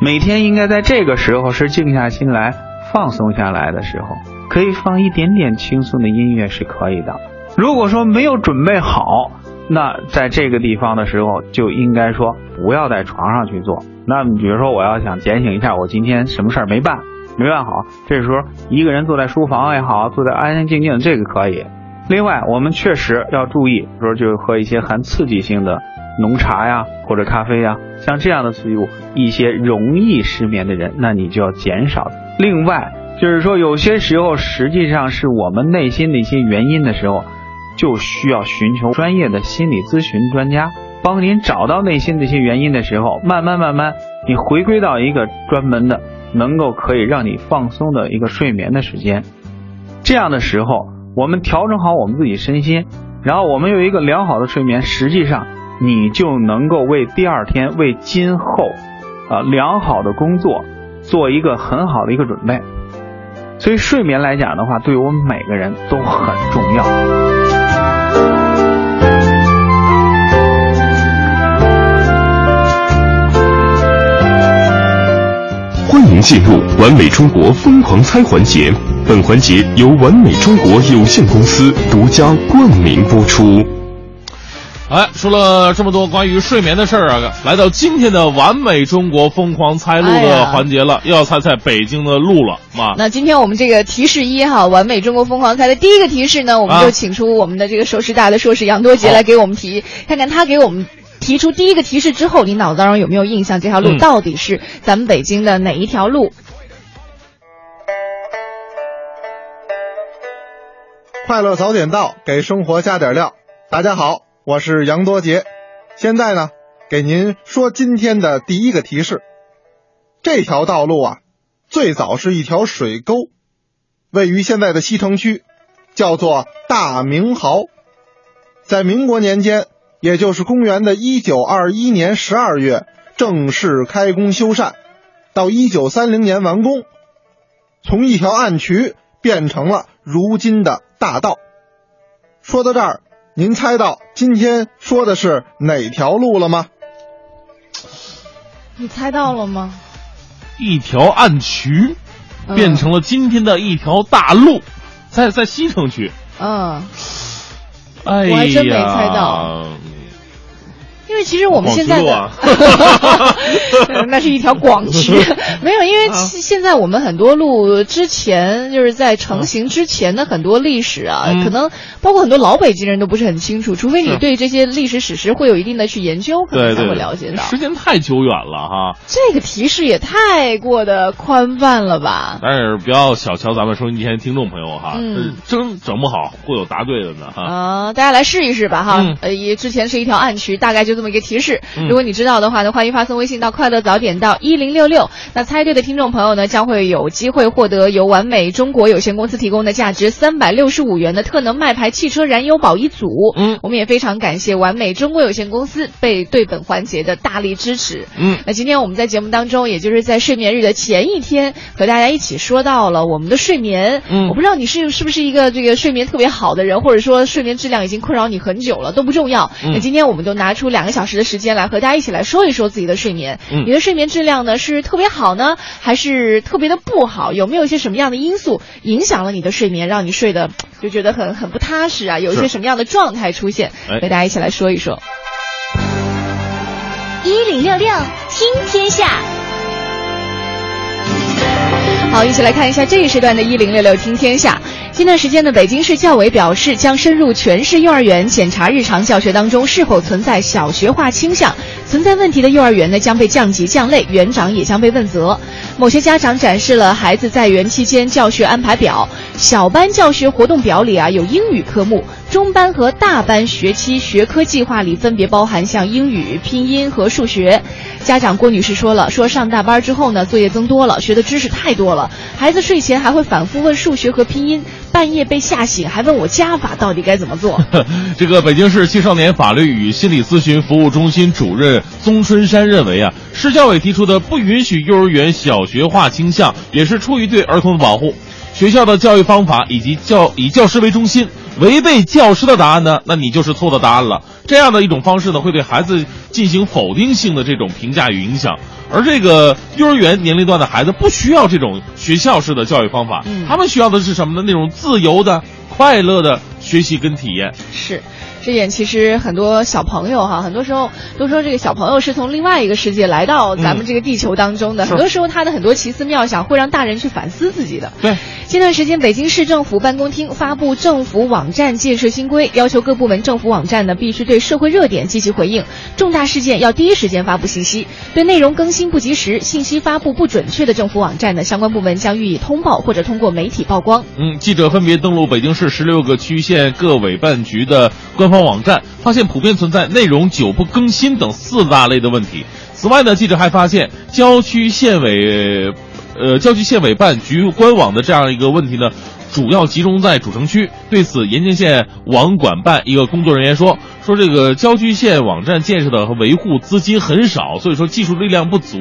每天应该在这个时候是静下心来放松下来的时候，可以放一点点轻松的音乐是可以的。如果说没有准备好，那在这个地方的时候就应该说不要在床上去做。那比如说我要想检醒一下我今天什么事儿没办没办好，这时候一个人坐在书房也好，坐在安安静静这个可以。另外我们确实要注意，说就喝一些含刺激性的。浓茶呀，或者咖啡呀，像这样的刺激物，一些容易失眠的人，那你就要减少。另外，就是说有些时候，实际上是我们内心的一些原因的时候，就需要寻求专业的心理咨询专家，帮您找到内心的一些原因的时候，慢慢慢慢，你回归到一个专门的，能够可以让你放松的一个睡眠的时间。这样的时候，我们调整好我们自己身心，然后我们有一个良好的睡眠，实际上。你就能够为第二天、为今后，啊良好的工作做一个很好的一个准备。所以睡眠来讲的话，对于我们每个人都很重要。进入完美中国疯狂猜环节，本环节由完美中国有限公司独家冠名播出。哎，说了这么多关于睡眠的事儿啊，来到今天的完美中国疯狂猜路的环节了，又要猜猜北京的路了嘛？那今天我们这个提示一哈，完美中国疯狂猜的第一个提示呢，我们就请出我们的这个首师大的硕士杨多杰来给我们提，看看他给我们提出第一个提示之后，你脑子当中有没有印象？这条路到底是咱们北京的哪一条路？快乐早点到，给生活加点料。大家好。我是杨多杰，现在呢，给您说今天的第一个提示。这条道路啊，最早是一条水沟，位于现在的西城区，叫做大明壕。在民国年间，也就是公元的一九二一年十二月，正式开工修缮，到一九三零年完工，从一条暗渠变成了如今的大道。说到这儿。您猜到今天说的是哪条路了吗？你猜到了吗？一条暗渠变成了今天的一条大路，在在西城区。嗯，哎我还真没猜到。因为其实我们现在的，那是一条广渠，没有，因为现在我们很多路之前就是在成型之前的很多历史啊，可能包括很多老北京人都不是很清楚，除非你对这些历史史实会有一定的去研究，可能才会了解到。时间太久远了哈，这个提示也太过的宽泛了吧？但是不要小瞧咱们收音机前听众朋友哈，真整不好会有答对的呢哈。啊，大家来试一试吧哈，呃，也之前是一条暗渠，大概就。这么一个提示，如果你知道的话呢，欢迎发送微信到“快乐早点到一零六六”。那猜对的听众朋友呢，将会有机会获得由完美中国有限公司提供的价值三百六十五元的特能麦牌汽车燃油宝一组。嗯，我们也非常感谢完美中国有限公司被对本环节的大力支持。嗯，那今天我们在节目当中，也就是在睡眠日的前一天，和大家一起说到了我们的睡眠。嗯，我不知道你是是不是一个这个睡眠特别好的人，或者说睡眠质量已经困扰你很久了，都不重要。那今天我们就拿出两。两个小时的时间来和大家一起来说一说自己的睡眠。嗯你的睡眠质量呢是特别好呢，还是特别的不好？有没有一些什么样的因素影响了你的睡眠，让你睡得就觉得很很不踏实啊？有一些什么样的状态出现？哎和大家一起来说一说。一零六六听天下，好，一起来看一下这一时段的“一零六六听天下”。近段时间呢，北京市教委表示，将深入全市幼儿园检查日常教学当中是否存在小学化倾向，存在问题的幼儿园呢将被降级降类，园长也将被问责。某些家长展示了孩子在园期间教学安排表，小班教学活动表里啊有英语科目，中班和大班学期学科计划里分别包含像英语、拼音和数学。家长郭女士说了，说上大班之后呢，作业增多了，学的知识太多了，孩子睡前还会反复问数学和拼音，半夜被吓醒，还问我加法到底该怎么做。这个北京市青少年法律与心理咨询服务中心主任宗春山认为啊，市教委提出的不允许幼儿园小学化倾向，也是出于对儿童的保护。学校的教育方法以及教以教师为中心，违背教师的答案呢，那你就是错的答案了。这样的一种方式呢，会对孩子进行否定性的这种评价与影响。而这个幼儿园年龄段的孩子不需要这种学校式的教育方法，他们需要的是什么呢？那种自由的、快乐的学习跟体验。是。这点其实很多小朋友哈，很多时候都说这个小朋友是从另外一个世界来到咱们这个地球当中的，嗯很多时候他的很多奇思妙想会让大人去反思自己的。对，近段时间，北京市政府办公厅发布政府网站建设新规，要求各部门政府网站呢必须对社会热点积极回应，重大事件要第一时间发布信息，对内容更新不及时、信息发布不准确的政府网站呢，相关部门将予以通报或者通过媒体曝光。嗯，记者分别登录北京市十六个区县各委办局的官方网站，发现普遍存在内容久不更新等四大类的问题。此外呢，记者还发现郊区县委，呃，郊区县委办局官网的这样一个问题呢，主要集中在主城区。对此，延庆县网管办一个工作人员说，说这个郊区县网站建设的和维护资金很少，所以说技术力量不足。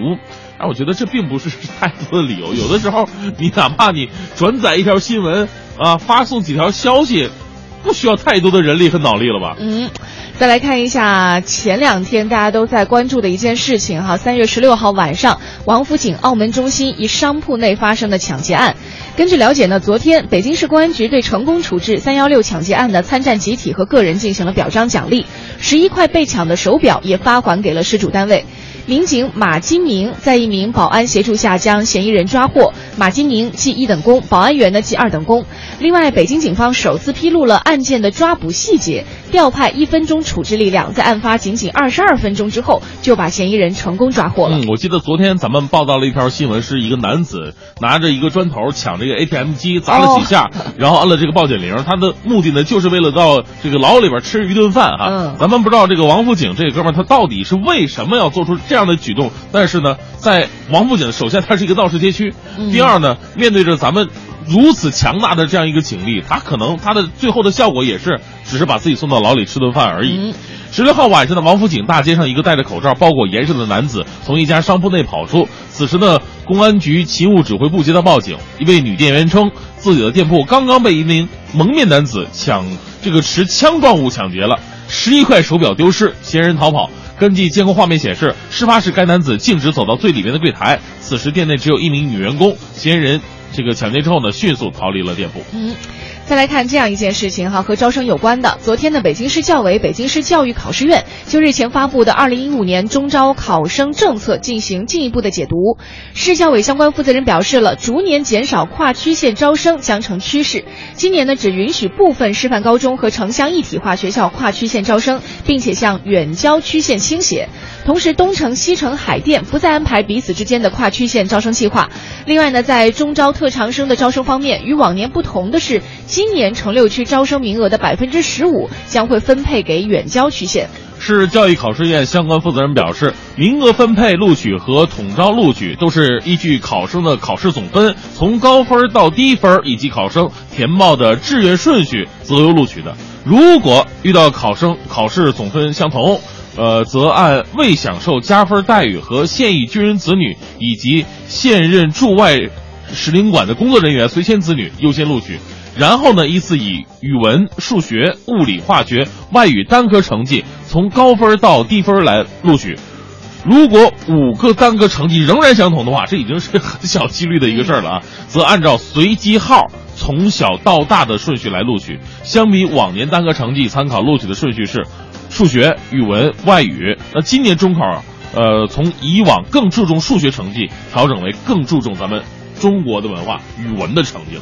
哎，我觉得这并不是太多的理由。有的时候，你哪怕你转载一条新闻啊，发送几条消息，不需要太多的人力和脑力了吧？嗯，再来看一下前两天大家都在关注的一件事情哈，三月十六号晚上，王府井澳门中心一商铺内发生的抢劫案。根据了解呢，昨天北京市公安局对成功处置三幺六抢劫案的参战集体和个人进行了表彰奖励，十一块被抢的手表也发还给了失主单位。民警马金明在一名保安协助下将嫌疑人抓获，马金明记一等功，保安员呢记二等功。另外，北京警方首次披露了案件的抓捕细节，调派一分钟处置力量，在案发仅仅二十二分钟之后就把嫌疑人成功抓获了。嗯，我记得昨天咱们报道了一条新闻，是一个男子拿着一个砖头抢这个 ATM 机，砸了几下，然后按了这个报警铃。他的目的呢，就是为了到这个牢里边吃一顿饭哈。嗯咱们不知道这个王府井这哥们儿他到底是为什么要做出这样的举动，但是呢，在王府井，首先它是一个闹市街区，嗯第二呢，面对着咱们。如此强大的这样一个警力，他可能他的最后的效果也是只是把自己送到牢里吃顿饭而已。十六号晚上的王府井大街上，一个戴着口罩、包裹严实的男子从一家商铺内跑出。此时呢，公安局勤务指挥部接到报警，一位女店员称自己的店铺刚刚被一名蒙面男子抢这个持枪状物抢劫了，十一块手表丢失，嫌疑人逃跑。根据监控画面显示，事发时该男子径直走到最里面的柜台，此时店内只有一名女员工，嫌疑人这个抢劫之后呢，迅速逃离了店铺。嗯。再来看这样一件事情哈，和招生有关的。昨天呢，北京市教委、北京市教育考试院就日前发布的二零一五年中招考生政策进行进一步的解读。市教委相关负责人表示了，逐年减少跨区县招生将成趋势。今年呢，只允许部分师范高中和城乡一体化学校跨区县招生，并且向远郊区县倾斜。同时，东城、西城、海淀不再安排彼此之间的跨区县招生计划。另外呢，在中招特长生的招生方面，与往年不同的是。今年城六区招生名额的百分之十五将会分配给远郊区县。市教育考试院相关负责人表示，名额分配、录取和统招录取都是依据考生的考试总分，从高分到低分以及考生填报的志愿顺序择优录取的。如果遇到考生考试总分相同，呃，则按未享受加分待遇和现役军人子女以及现任驻外使领馆的工作人员随迁子女优先录取。然后呢依次以语文、数学、物理、化学、外语单科成绩从高分到低分来录取。如果五个单科成绩仍然相同的话，这已经是很小几率的一个事儿了啊，则按照随机号从小到大的顺序来录取。相比往年单科成绩，参考录取的顺序是数学、语文、外语。那今年中考，呃，从以往更注重数学成绩，调整为更注重咱们中国的文化语文的成绩了。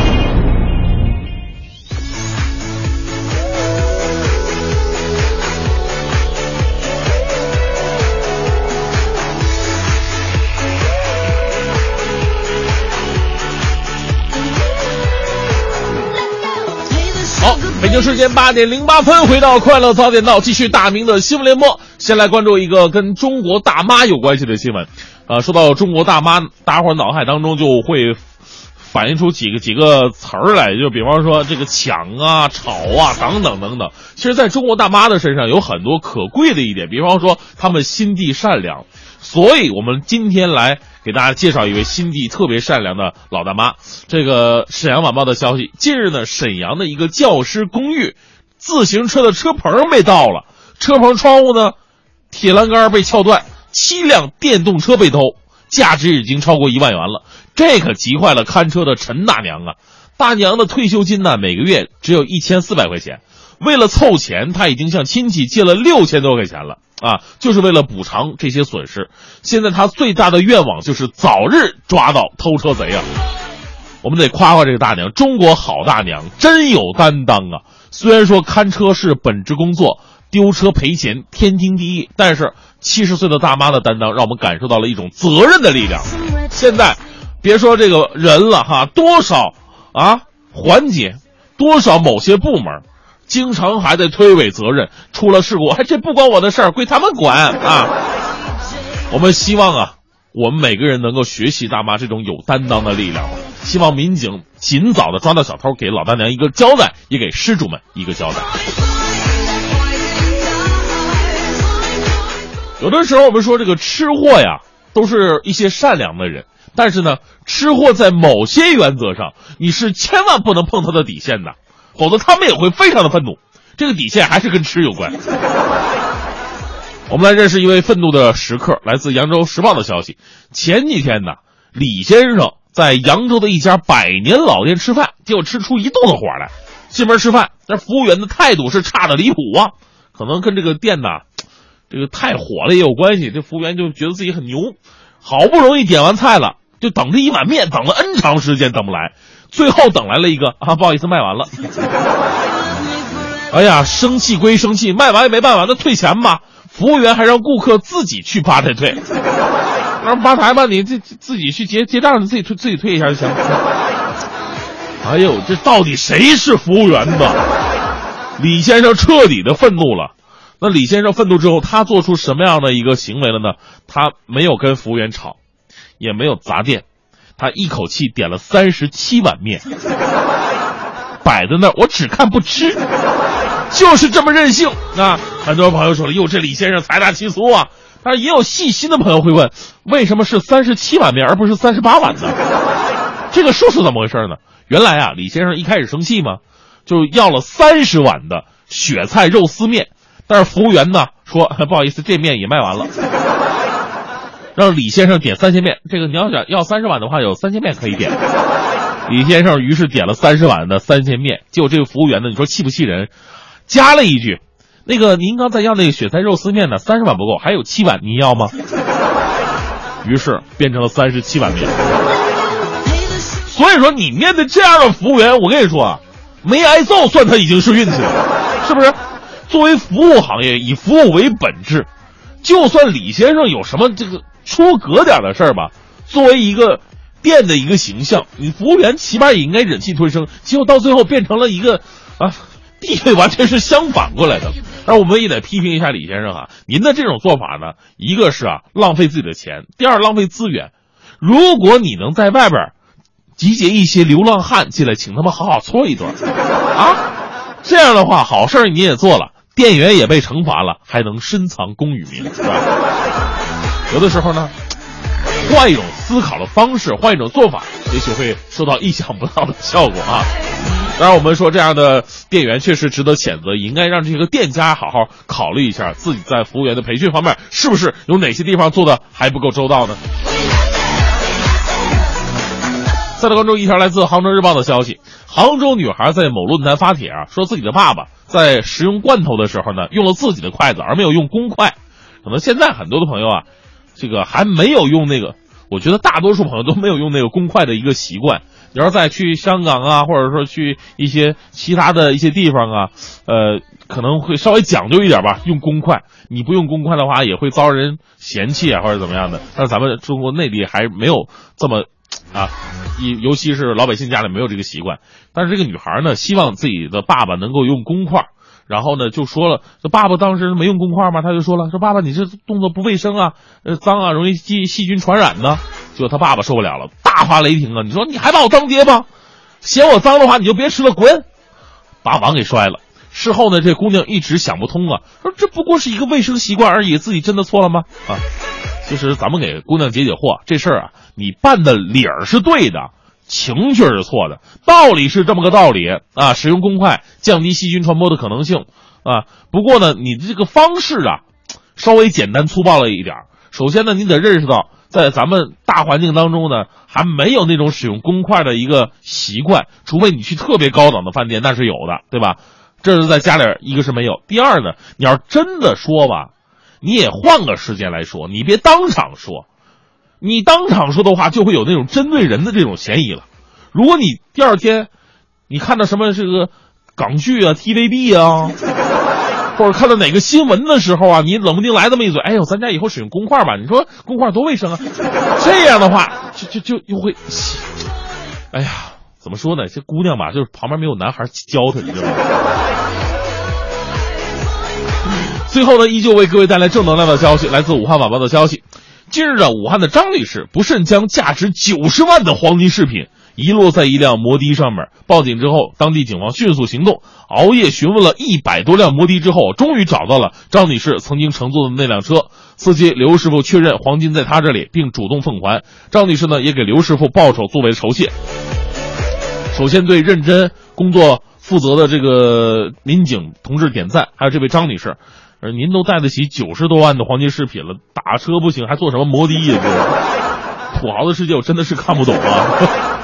北京时间八点零八分，回到快乐早点到，继续大明的新闻联播。先来关注一个跟中国大妈有关系的新闻。呃，说到中国大妈，大伙儿脑海当中就会反映出几个几个词儿来，就比方说这个抢啊、吵啊等等等等。其实，在中国大妈的身上有很多可贵的一点，比方说她们心地善良。所以，我们今天来给大家介绍一位心地特别善良的老大妈。这个沈阳晚报的消息，近日呢，沈阳的一个教师公寓，自行车的车棚被盗了，车棚窗户呢，铁栏杆被撬断，七辆电动车被偷，价值已经超过一万元了。这可急坏了看车的陈大娘啊！大娘的退休金呢，每个月只有一千四百块钱。为了凑钱，他已经向亲戚借了六千多块钱了啊，就是为了补偿这些损失。现在他最大的愿望就是早日抓到偷车贼啊！我们得夸夸这个大娘，中国好大娘，真有担当啊！虽然说看车是本职工作，丢车赔钱天经地义，但是七十岁的大妈的担当，让我们感受到了一种责任的力量。现在，别说这个人了哈，多少啊环节，多少某些部门。经常还得推诿责任，出了事故，还 这不关我的事儿，归他们管啊！我们希望啊，我们每个人能够学习大妈这种有担当的力量，希望民警尽早的抓到小偷，给老大娘一个交代，也给失主们一个交代。有的时候我们说这个吃货呀，都是一些善良的人，但是呢，吃货在某些原则上，你是千万不能碰他的底线的。否则他们也会非常的愤怒，这个底线还是跟吃有关。我们来认识一位愤怒的食客，来自扬州时报的消息。前几天呢，李先生在扬州的一家百年老店吃饭，结果吃出一肚子火来。进门吃饭，那服务员的态度是差的离谱啊，可能跟这个店呐，这个太火了也有关系。这服务员就觉得自己很牛，好不容易点完菜了，就等着一碗面，等了 N 长时间等不来。最后等来了一个啊，不好意思，卖完了。哎呀，生气归生气，卖完也没办法，那退钱吧。服务员还让顾客自己去吧台退。那吧台吧，你自自己去结结账，你自己退自己退一下就行。哎呦，这到底谁是服务员呢？李先生彻底的愤怒了。那李先生愤怒之后，他做出什么样的一个行为了呢？他没有跟服务员吵，也没有砸店。他一口气点了三十七碗面，摆在那儿，我只看不吃，就是这么任性啊！很多朋友说了，哟，这李先生财大气粗啊！但是也有细心的朋友会问，为什么是三十七碗面而不是三十八碗呢？这个数是怎么回事呢？原来啊，李先生一开始生气嘛，就要了三十碗的雪菜肉丝面，但是服务员呢说 不好意思，这面也卖完了。让李先生点三鲜面，这个你要想要三十碗的话，有三鲜面可以点。李先生于是点了三十碗的三鲜面，结果这个服务员呢，你说气不气人？加了一句：“那个您刚才要那个雪菜肉丝面呢，三十碗不够，还有七碗，您要吗？” 于是变成了三十七碗面。所以说，你面对这样的服务员，我跟你说啊，没挨揍算他已经是运气了，是不是？作为服务行业，以服务为本质，就算李先生有什么这个。出格点的事儿吧，作为一个店的一个形象，你服务员起码也应该忍气吞声。结果到最后变成了一个啊，地位完全是相反过来的。而我们也得批评一下李先生啊，您的这种做法呢，一个是啊浪费自己的钱，第二浪费资源。如果你能在外边集结一些流浪汉进来，请他们好好搓一顿啊，这样的话好事你也做了，店员也被惩罚了，还能深藏功与名，是吧？有的时候呢，换一种思考的方式，换一种做法，也许会收到意想不到的效果啊。当然，我们说这样的店员确实值得谴责，应该让这个店家好好考虑一下自己在服务员的培训方面是不是有哪些地方做的还不够周到呢？再来关注一条来自《杭州日报》的消息：杭州女孩在某论坛发帖啊，说自己的爸爸在食用罐头的时候呢，用了自己的筷子，而没有用公筷。可能现在很多的朋友啊，这个还没有用那个，我觉得大多数朋友都没有用那个公筷的一个习惯。你要再去香港啊，或者说去一些其他的一些地方啊，呃，可能会稍微讲究一点吧，用公筷。你不用公筷的话，也会遭人嫌弃啊，或者怎么样的。但是咱们中国内地还没有这么。啊，尤其是老百姓家里没有这个习惯，但是这个女孩呢，希望自己的爸爸能够用公筷，然后呢就说了，这爸爸当时没用公筷吗？他就说了，说爸爸你这动作不卫生啊，呃脏啊，容易细细菌传染呢。就他爸爸受不了了，大发雷霆啊！你说你还把我当爹吗？嫌我脏的话你就别吃了，滚！把碗给摔了。事后呢，这姑娘一直想不通啊，说这不过是一个卫生习惯而已，自己真的错了吗？啊，其实咱们给姑娘解解惑，这事儿啊。你办的理儿是对的，情绪是错的，道理是这么个道理啊。使用公筷降低细菌传播的可能性啊。不过呢，你的这个方式啊，稍微简单粗暴了一点。首先呢，你得认识到，在咱们大环境当中呢，还没有那种使用公筷的一个习惯，除非你去特别高档的饭店，那是有的，对吧？这是在家里，一个是没有。第二呢，你要真的说吧，你也换个时间来说，你别当场说。你当场说的话就会有那种针对人的这种嫌疑了。如果你第二天，你看到什么这个港剧啊、TVB 啊，或者看到哪个新闻的时候啊，你冷不丁来这么一嘴，哎呦，咱家以后使用公筷吧？你说公筷多卫生啊？这样的话，就就就又会，哎呀，怎么说呢？这姑娘吧，就是旁边没有男孩教她，你知道吗？最后呢，依旧为各位带来正能量的消息，来自武汉晚报的消息。近日啊，武汉的张女士不慎将价值九十万的黄金饰品遗落在一辆摩的上面。报警之后，当地警方迅速行动，熬夜询问了一百多辆摩的之后，终于找到了张女士曾经乘坐的那辆车。司机刘师傅确认黄金在他这里，并主动奉还。张女士呢，也给刘师傅报酬作为酬谢。首先对认真工作负责的这个民警同志点赞，还有这位张女士。而您都带得起九十多万的黄金饰品了，打车不行，还坐什么摩的呀？土豪的世界我真的是看不懂啊！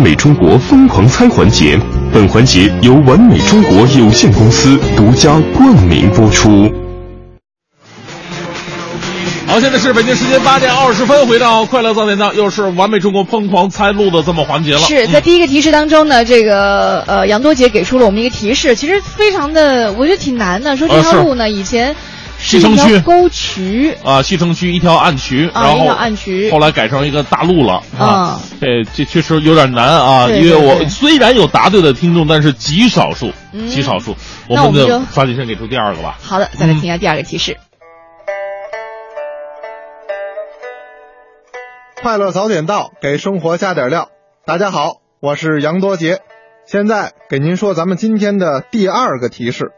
美中国疯狂猜环节，本环节由完美中国有限公司独家冠名播出。好，现在是北京时间八点二十分，回到快乐早点到，又是完美中国疯狂猜路的这么环节了。是在第一个提示当中呢，这个呃杨多杰给出了我们一个提示，其实非常的，我觉得挺难的。说这条路呢，以前西城区沟渠，啊，西城区一条暗渠，啊然后暗渠后来改成一个大路了啊啊。这这确实有点难啊，对因为我虽然有答对的听众，但是极少数，嗯极少数。我们那我们就的抓紧时间给出第二个吧。好的，再来听一下第二个提示。快乐早点到，给生活加点料。大家好，我是杨多杰，现在给您说咱们今天的第二个提示。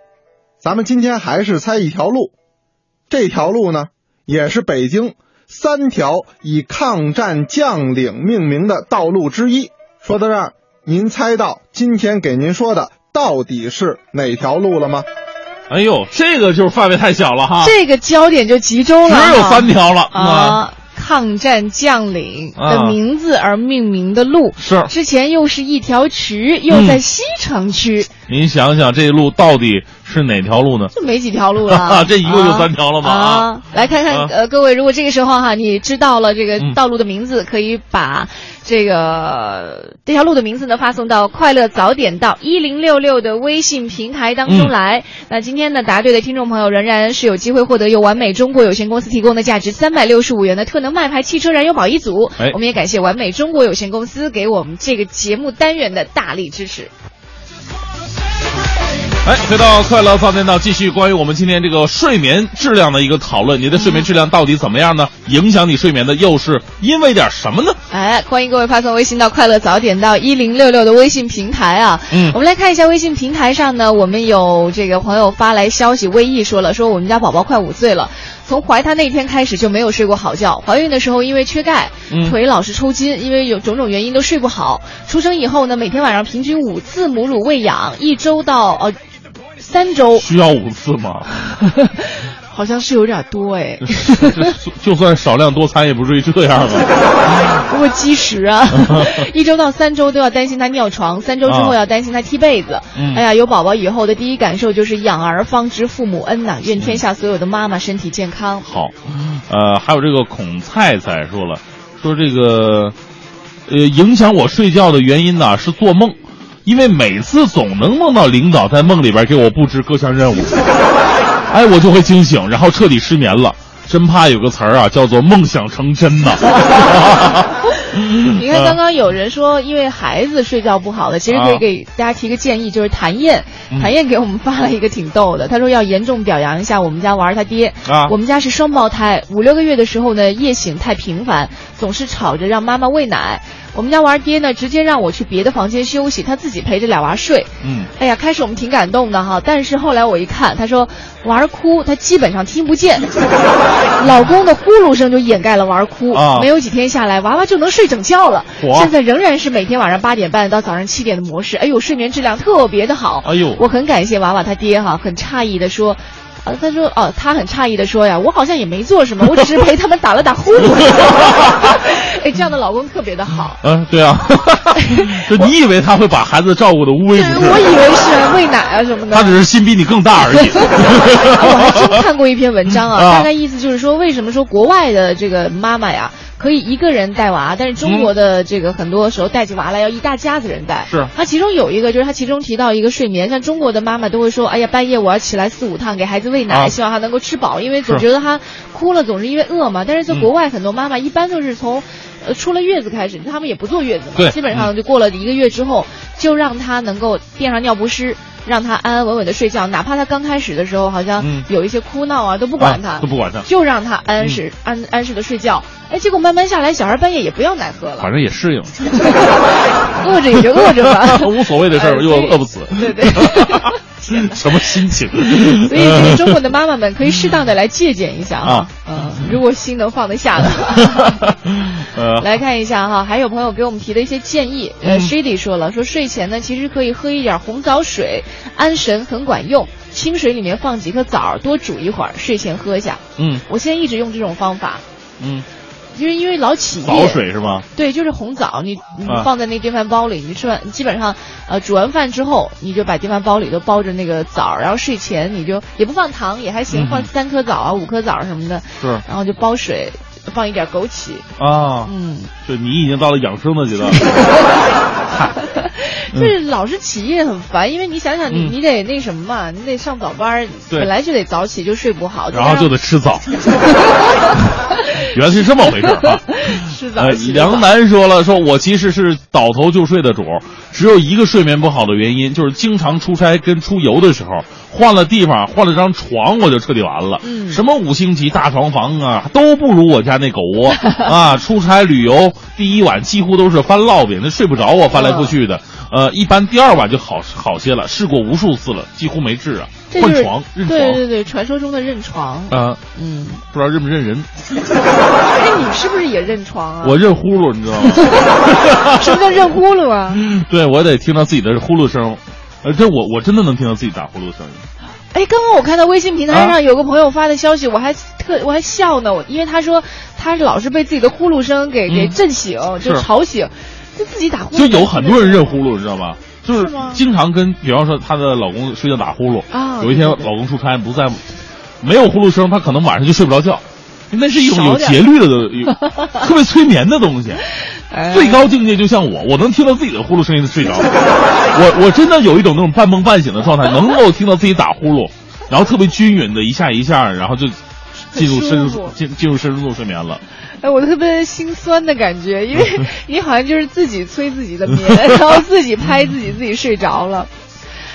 咱们今天还是猜一条路，这条路呢也是北京三条以抗战将领命名的道路之一。说到这儿，您猜到今天给您说的到底是哪条路了吗？哎呦，这个就是范围太小了哈，这个焦点就集中了哈，只有三条了啊。抗战将领的啊。名字而命名的路。是。之前又是一条渠，又在西城区，您想想这路到底是哪条路呢？就没几条路了。这一共就三条了吗？啊，来看看啊呃，各位，如果这个时候哈，你知道了这个嗯。道路的名字，可以把这个这条路的名字呢发送到“快乐早点到”一零六六的微信平台当中嗯来。那今天呢，答对的听众朋友仍然是有机会获得由完美中国有限公司提供的价值三百六十五元的特能麦牌汽车燃油宝一组。哎我们也感谢完美中国有限公司给我们这个节目单元的大力支持。哎，回到快乐早点到，继续关于我们今天这个睡眠质量的一个讨论。你的睡眠质量到底怎么样呢？影响你睡眠的又是因为点什么呢？哎，欢迎各位发送微信到“快乐早点到一零六六”的微信平台啊。嗯我们来看一下微信平台上呢，我们有这个朋友发来消息，魏毅说了，说我们家宝宝快五岁了，从怀他那天开始就没有睡过好觉。怀孕的时候因为缺钙，嗯腿老是抽筋，因为有种种原因都睡不好。出生以后呢，每天晚上平均五次母乳喂养，一周到呃三周，需要五次吗？好像是有点多哎。就算少量多餐，也不至于这样吧？不过积食啊，一周到三周都要担心他尿床，三周之后要担心他踢被子。嗯哎呀，有宝宝以后的第一感受就是养儿方知父母恩呐、愿天下所有的妈妈身体健康。好，呃，还有这个孔菜菜说了，说这个，呃，影响我睡觉的原因呢是做梦，因为每次总能梦到领导在梦里边给我布置各项任务，哎，我就会惊醒，然后彻底失眠了。真怕有个词儿啊，叫做梦想成真呐。你看，刚刚有人说因为孩子睡觉不好的，其实可以啊给大家提个建议，就是谭燕，嗯谭燕给我们发了一个挺逗的，她说要严重表扬一下我们家娃儿他爹。啊我们家是双胞胎，五六个月的时候呢，夜醒太频繁，总是吵着让妈妈喂奶。我们家娃儿爹呢，直接让我去别的房间休息，他自己陪着俩娃睡。嗯，哎呀，开始我们挺感动的哈，但是后来我一看，他说娃儿哭，他基本上听不见，老公的呼噜声就掩盖了娃儿哭。啊没有几天下来，娃娃就能睡整觉了。嚯现在仍然是每天晚上八点半到早上七点的模式，哎呦，睡眠质量特别的好。哎呦我很感谢娃娃他爹哈，很诧异的说。呃，他说，哦，他很诧异的说呀，我好像也没做什么，我只是陪他们打了打呼噜。哎，这样的老公特别的好。嗯，对啊，就你以为他会把孩子照顾的无微不至？我以为是喂奶啊什么的。他只是心比你更大而已。我还真看过一篇文章啊，啊大概意思就是说，为什么说国外的这个妈妈呀可以一个人带娃，但是中国的这个很多时候带起娃来要一大家子人带。是他其中有一个就是他其中提到一个睡眠，像中国的妈妈都会说，哎呀，半夜我要起来四五趟给孩子喂奶，啊希望他能够吃饱，因为总觉得他哭了总是因为饿嘛。但是在嗯国外很多妈妈一般都是从。呃，出了月子开始，他们也不坐月子嘛，基本上就过了一个月之后，就让他能够垫上尿不湿，让他安安稳稳的睡觉，哪怕他刚开始的时候好像嗯有一些哭闹啊，都不管他，啊都不管他就让他安实、安安适的睡觉。哎，结果慢慢下来，小孩半夜也不要奶喝了，反正也适应，饿着也就饿着吧，无所谓的事儿，呃又饿不死。对对。什么心情？所以，这个中国的妈妈们可以适当的来借鉴一下啊，嗯，如果心能放得下的话。呃，来看一下哈，还有朋友给我们提的一些建议。呃嗯 s h a d y 说了，说睡前呢，其实可以喝一点红枣水，安神很管用。清水里面放几颗枣，多煮一会儿，睡前喝一下。嗯我现在一直用这种方法。嗯，就是因为老起夜。早水是吗？对，就是红枣，你你啊放在那电饭煲里，你吃完基本上呃煮完饭之后，你就把电饭煲里头包着那个枣，然后睡前你就也不放糖也还行，嗯放三颗枣啊五颗枣什么的，是然后就煲水，放一点枸杞，啊，嗯，就你已经到了养生的阶段。就是老是起夜很烦，因为你想想你嗯你得那什么嘛，你得上早班，对本来就得早起就睡不好，然后就得吃早。原来是这么回事啊！吃早梁楠说了，说我其实是倒头就睡的主，只有一个睡眠不好的原因，就是经常出差跟出游的时候，换了地方，换了张床，我就彻底完了。嗯什么五星级大床房啊，都不如我家那狗窝 啊！出差旅游第一晚几乎都是翻烙饼，那睡不着啊，翻来覆去的。呃，一般第二晚就好好些了，试过无数次了，几乎没治啊。换床，认床。对对对，传说中的认床。啊，嗯，不知道认不认人，哎，你是不是也认床啊？我认呼噜，你知道吗？什么叫认呼噜啊？对，我得听到自己的呼噜声，呃，这我我真的能听到自己打呼噜的声音。哎，刚刚我看到微信平台啊上有个朋友发的消息，我还特我还笑呢，我因为他说他老是被自己的呼噜声给、给震醒，就是吵醒，就自己打呼噜。就有很多人认呼噜，你知道吗？就是经常跟，比方说她的老公睡觉打呼噜，啊有一天老公出差不在，没有呼噜声，她可能晚上就睡不着觉。那是一种有节律的，有 特别催眠的东西。哎最高境界就像我，我能听到自己的呼噜声音睡着。我我真的有一种那种半梦半醒的状态，能够听到自己打呼噜，然后特别均匀的一下一下，然后就进入深入进进入深度睡眠了。哎，我特别心酸的感觉，因为 你好像就是自己催自己的眠，然后自己拍自己，自己睡着了。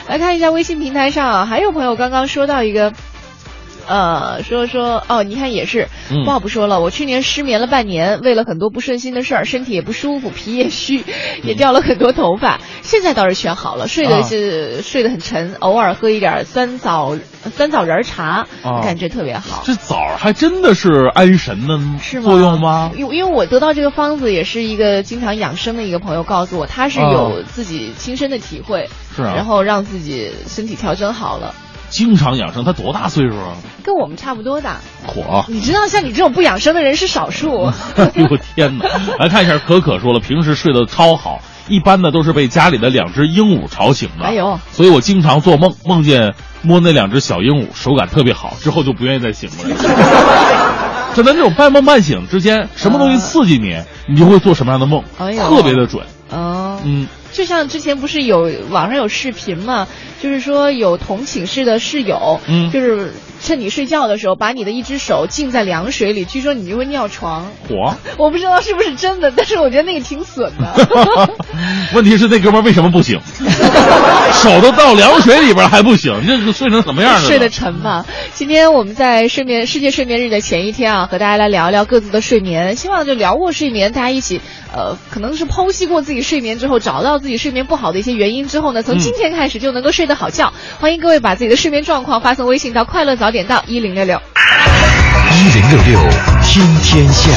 来看一下微信平台上啊，还有朋友刚刚说到一个。呃，说说哦，你看也是，话不说了，我去年失眠了半年，为了很多不顺心的事儿，身体也不舒服，皮也虚，也掉了很多头发。现在倒是全好了，睡的是、睡得很沉，偶尔喝一点酸枣酸枣仁茶，啊。感觉特别好。这枣儿还真的是安神的是吗？作用吗？因因为我得到这个方子也是一个经常养生的一个朋友告诉我，他是有自己亲身的体会，是啊。然后让自己身体调整好了，经常养生，他多大岁数啊？跟我们差不多大。火！你知道，像你这种不养生的人是少数。哎呦天哪！来看一下可可说了，平时睡得超好，一般呢都是被家里的两只鹦鹉吵醒的。哎呦所以我经常做梦，梦见摸那两只小鹦鹉，手感特别好，之后就不愿意再醒过来。真的，那种半梦半醒之间，什么东西刺激你，你就会做什么样的梦，特别的准。哦，嗯，就像之前不是有网上有视频嘛，就是说有同寝室的室友，嗯。就是趁你睡觉的时候，把你的一只手浸在凉水里，据说你就会尿床。火！我不知道是不是真的，但是我觉得那个挺损的。问题是那哥们儿为什么不醒？手都到凉水里边还不醒，这个睡成什么样了？睡得沉吧。今天我们在睡眠世界睡眠日的前一天啊，和大家来聊一聊各自的睡眠。希望就聊过睡眠，大家一起呃，可能是剖析过自己睡眠之后，找到自己睡眠不好的一些原因之后呢，从今天开始就能够睡得好觉。欢迎各位把自己的睡眠状况发送微信到快乐早早点到一零六六。一零六六听天下。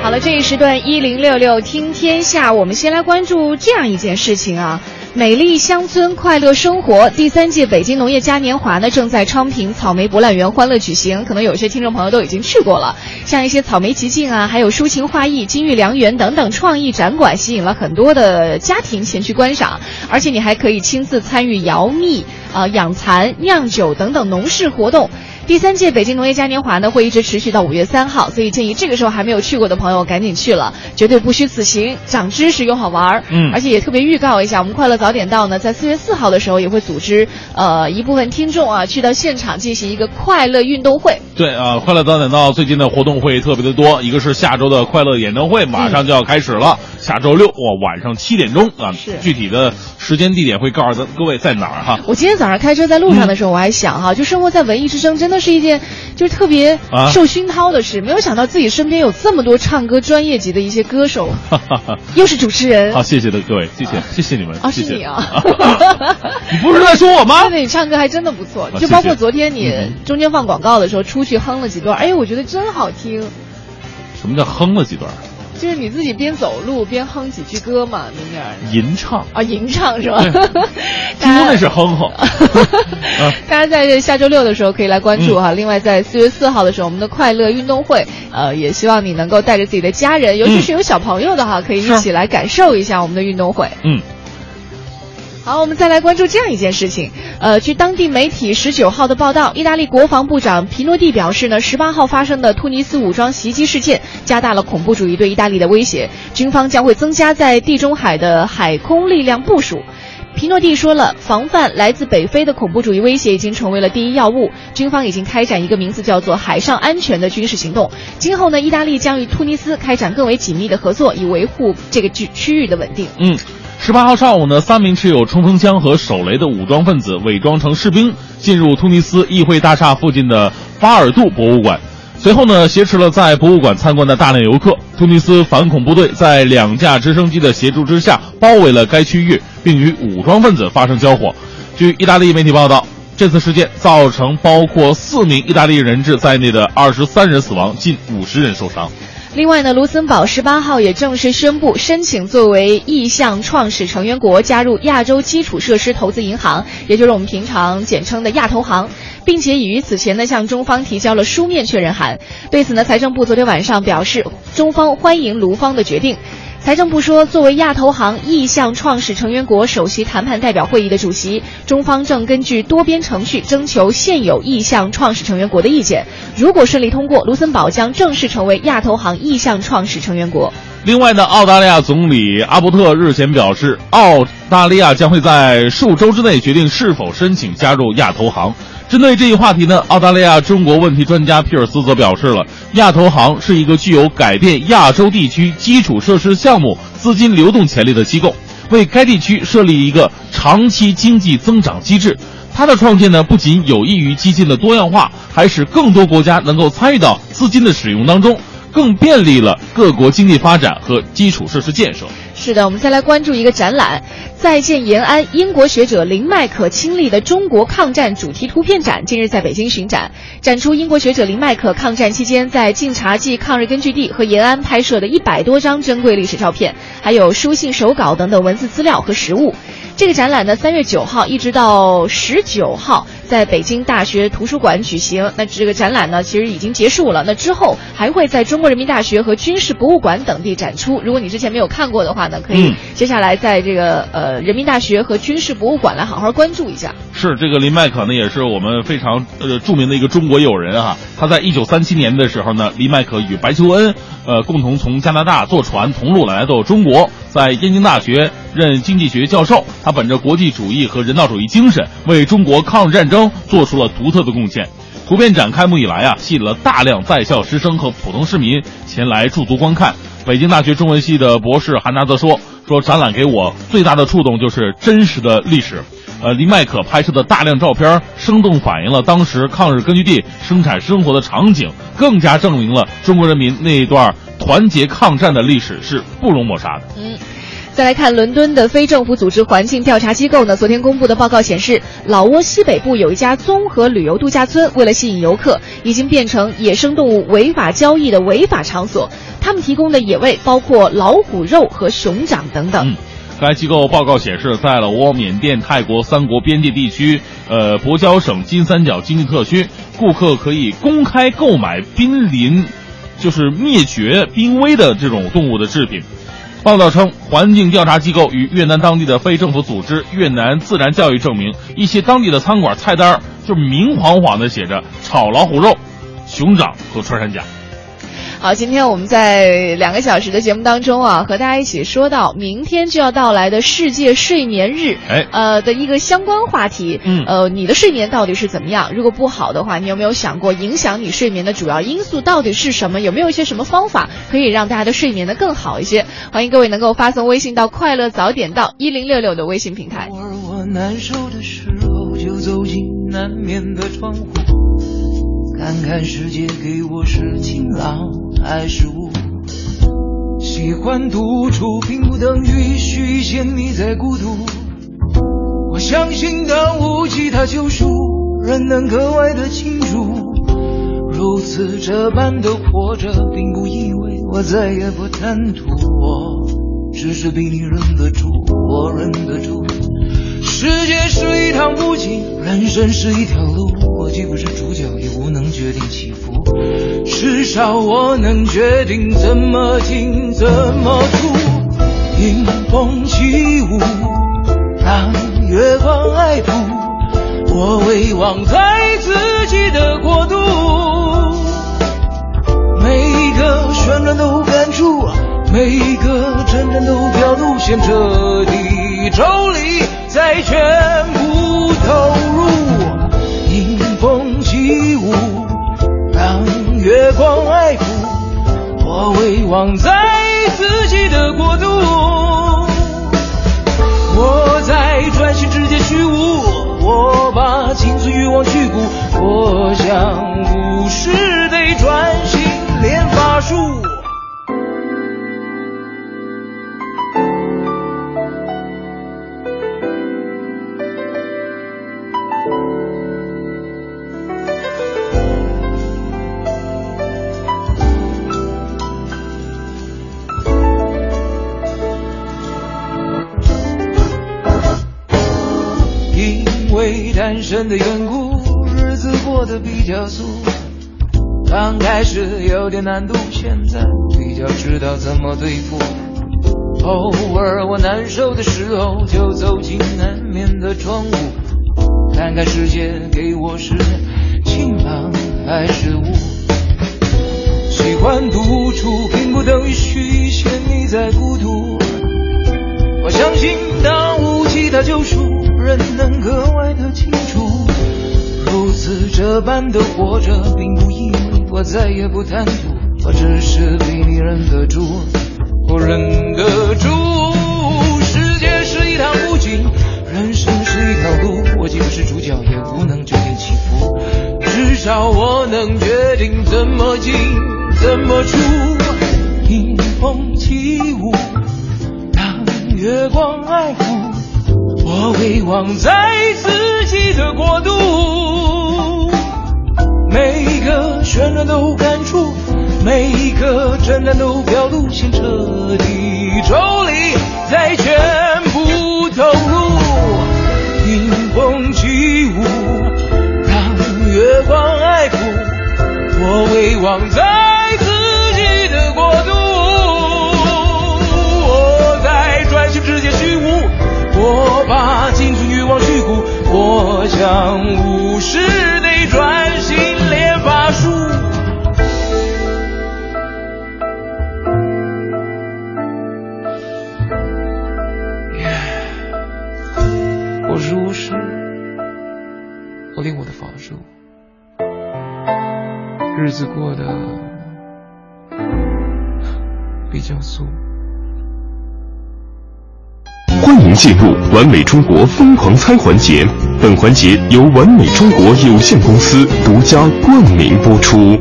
好了，这一时段一零六六听天下，我们先来关注这样一件事情啊。美丽乡村快乐生活第三届北京农业嘉年华呢，正在昌平草莓博览园欢乐举行。可能有些听众朋友都已经去过了，像一些草莓奇境啊，还有抒情画意、金玉良缘等等创意展馆，吸引了很多的家庭前去观赏。而且你还可以亲自参与摇蜜、啊、养蚕、酿酒等等农事活动。第三届北京农业嘉年华呢会一直持续到五月三号，所以建议这个时候还没有去过的朋友赶紧去了，绝对不虚此行，长知识又好玩儿。嗯而且也特别预告一下，我们快乐早点到呢，在四月四号的时候也会组织呃一部分听众啊去到现场进行一个快乐运动会。对啊，快乐早点到最近的活动会特别的多，一个是下周的快乐演唱会马上就要开始了，下周六哇晚上七点钟啊，是具体的时间地点会告诉咱各位在哪儿哈。我今天早上开车在路上的时候，我还想哈、就生活在文艺之声，真的是一件就是特别啊受熏陶的事。没有想到自己身边有这么多唱歌专业级的一些歌手。又是主持人。好，谢谢的各位，谢谢，谢谢你们，啊，是你啊！你不是在说我吗？对，你唱歌还真的不错，啊就包括昨天你嗯中间放广告的时候出去哼了几段，哎，我觉得真好听。什么叫哼了几段？就是你自己边走路边哼几句歌嘛，那边吟唱啊，吟唱是吧？猪那是哼哼。大家在这下周六的时候可以来关注哈。嗯另外，在四月四号的时候，我们的快乐运动会，呃，也希望你能够带着自己的家人，尤其是有小朋友的哈，可以一起来感受一下我们的运动会。嗯。好，我们再来关注这样一件事情。呃，据当地媒体十九号的报道，意大利国防部长皮诺蒂表示呢，十八号发生的突尼斯武装袭击事件加大了恐怖主义对意大利的威胁，军方将会增加在地中海的海空力量部署。皮诺蒂说了，防范来自北非的恐怖主义威胁已经成为了第一要务。军方已经开展一个名字叫做“海上安全”的军事行动。今后呢，意大利将与突尼斯开展更为紧密的合作，以维护这个区区域的稳定。嗯。十八号上午呢，三名持有冲锋枪和手雷的武装分子伪装成士兵，进入突尼斯议会大厦附近的巴尔杜博物馆。随后呢，挟持了在博物馆参观的大量游客。突尼斯反恐部队在两架直升机的协助之下，包围了该区域，并与武装分子发生交火。据意大利媒体报道，这次事件造成包括四名意大利人质在内的二十三人死亡，近五十人受伤。另外呢，卢森堡十八号也正式宣布申请作为意向创始成员国加入亚洲基础设施投资银行，也就是我们平常简称的亚投行，并且已于此前呢向中方提交了书面确认函。对此呢，财政部昨天晚上表示，中方欢迎卢方的决定。财政部说，作为亚投行意向创始成员国首席谈判代表会议的主席，中方正根据多边程序征求现有意向创始成员国的意见。如果顺利通过，卢森堡将正式成为亚投行意向创始成员国。另外呢，澳大利亚总理阿伯特日前表示，澳大利亚将会在数周之内决定是否申请加入亚投行。针对这一话题呢，澳大利亚中国问题专家皮尔斯则表示了，亚投行是一个具有改变亚洲地区基础设施项目资金流动潜力的机构，为该地区设立一个长期经济增长机制。它的创建呢，不仅有益于基金的多样化，还使更多国家能够参与到资金的使用当中。更便利了各国经济发展和基础设施建设。是的，我们再来关注一个展览——再见延安，英国学者林麦可亲历的中国抗战主题图片展，近日在北京巡展，展出英国学者林麦可抗战期间在晋察冀抗日根据地和延安拍摄的一百多张珍贵历史照片，还有书信手稿等等文字资料和实物。这个展览呢，三月九号一直到十九号在北京大学图书馆举行。那这个展览呢，其实已经结束了。那之后还会在中国人民大学和军事博物馆等地展出。如果你之前没有看过的话呢，可以接下来在这个呃人民大学和军事博物馆来好好关注一下。是这个林麦可呢，也是我们非常呃著名的一个中国友人哈。他在一九三七年的时候呢，林麦可与白求恩呃共同从加拿大坐船同路来到中国，在燕京大学任经济学教授。他本着国际主义和人道主义精神，为中国抗日战争做出了独特的贡献。图片展开幕以来啊，吸引了大量在校师生和普通市民前来驻足观看。北京大学中文系的博士韩达则说：“说展览给我最大的触动就是真实的历史。呃，林迈可拍摄的大量照片，生动反映了当时抗日根据地生产生活的场景，更加证明了中国人民那一段团结抗战的历史是不容抹杀的。”嗯。再来看伦敦的非政府组织环境调查机构呢，昨天公布的报告显示，老挝西北部有一家综合旅游度假村，为了吸引游客，已经变成野生动物违法交易的违法场所。他们提供的野味包括老虎肉和熊掌等等。嗯该机构报告显示，在老挝、缅甸、泰国三国边界地区，呃，博交省金三角经济特区，顾客可以公开购买濒临，就是灭绝濒危的这种动物的制品。报道称，环境调查机构与越南当地的非政府组织越南自然教育证明，一些当地的餐馆菜单就明晃晃的写着炒老虎肉、熊掌和穿山甲。好，今天我们在两个小时的节目当中啊，和大家一起说到明天就要到来的世界睡眠日，哎，呃的一个相关话题。嗯，呃，你的睡眠到底是怎么样？如果不好的话，你有没有想过影响你睡眠的主要因素到底是什么？有没有一些什么方法可以让大家的睡眠呢更好一些？欢迎各位能够发送微信到“快乐早点到一零六六”的微信平台。我难受的时候，就走进难眠的窗户，看看世界给我是晴朗还是雾。喜欢独处，并不等于虚线你在孤独。我相信当无吉他救赎，人能格外的清楚。如此这般的活着，并不意味我再也不贪图，我只是比你忍得住，我忍得住。世界是一趟不景，人生是一条路，我既不是主角，也无能决定起伏，至少我能决定怎么进，怎么出。迎风起舞，让月光爱抚，我遗忘在自己的国度。每一个旋转都感触，每一个真正都表露，先彻底抽离，再全部投入。迎风起舞，让月光爱抚，我回望在自己的国度。我在专心之间虚无，我把青春欲望去骨，我想无视得专心练法术。为单身的缘故，日子过得比较俗。刚开始有点难度，现在比较知道怎么对付。偶尔我难受的时候，就走进南面的窗户，看看世界给我是晴朗还是雾。喜欢独处，并不等于虚显你在孤独。我相信，当无其他救赎，人能格外的清楚。如此这般的活着，并不意味我再也不贪图，我只是比你忍得住，我忍得住。世界是一趟不景，人生是一条路，我既不是主角，也不能决定起伏，至少我能决定怎么进，怎么出。迎风起舞，当月光爱抚。我遗忘在自己的国度，每一个旋转都感触，每一个震撼都表露，先彻底抽离，再全部投入。迎风起舞，让月光爱抚，我遗忘在我把青春欲望去骨，我想无视得专心练法术。我是巫师，我练我的法术，日子过得比较俗。欢迎进入完美中国疯狂猜环节，本环节由完美中国有限公司独家冠名播出。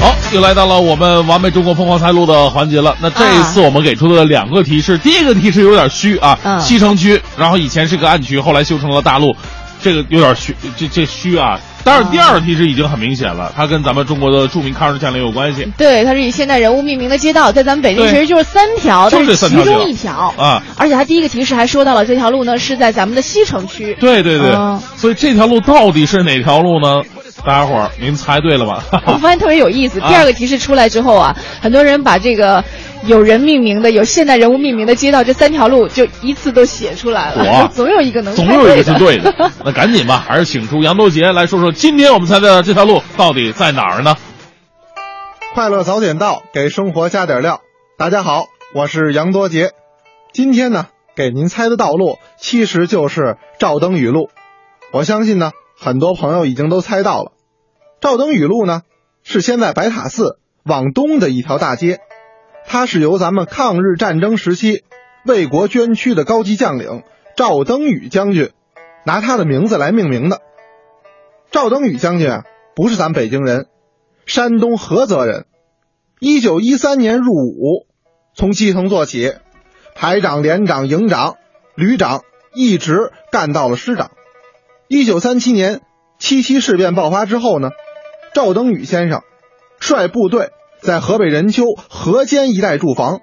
好，又来到了我们完美中国疯狂猜路的环节了。那这一次我们给出的两个提示，第一个提示有点虚啊，嗯西城区，然后以前是个暗区，后来修成了大陆，这个有点虚，这这虚啊。当然，第二个提示已经很明显了，它跟咱们中国的著名抗日将领有关系。对，它是以现代人物命名的街道，在咱们北京其实就是三条，就但是其中一条。啊。而且它第一个提示还说到了这条路呢是在咱们的西城区。对对对，嗯所以这条路到底是哪条路呢？大家伙儿，您猜对了吧？我发现特别有意思。啊第二个提示出来之后啊，很多人把这个有人命名的、有现代人物命名的街道这三条路就一次都写出来了哇，总有一个能总有一个是对对的。那赶紧吧，还是请出杨多杰来说说今天我们猜的这条路到底在哪儿呢？快乐早点到，给生活加点料。大家好，我是杨多杰。今天呢，给您猜的道路其实就是赵登禹路。我相信呢，很多朋友已经都猜到了。赵登禹路呢，是先在白塔寺往东的一条大街，它是由咱们抗日战争时期为国捐躯的高级将领赵登禹将军拿他的名字来命名的。赵登禹将军啊，不是咱北京人，山东菏泽人。一九一三年入伍，从基层做起，排长、连长、营长、旅长，一直干到了师长。一九三七年七七事变爆发之后呢，赵登禹先生率部队在河北任丘河间一带驻防，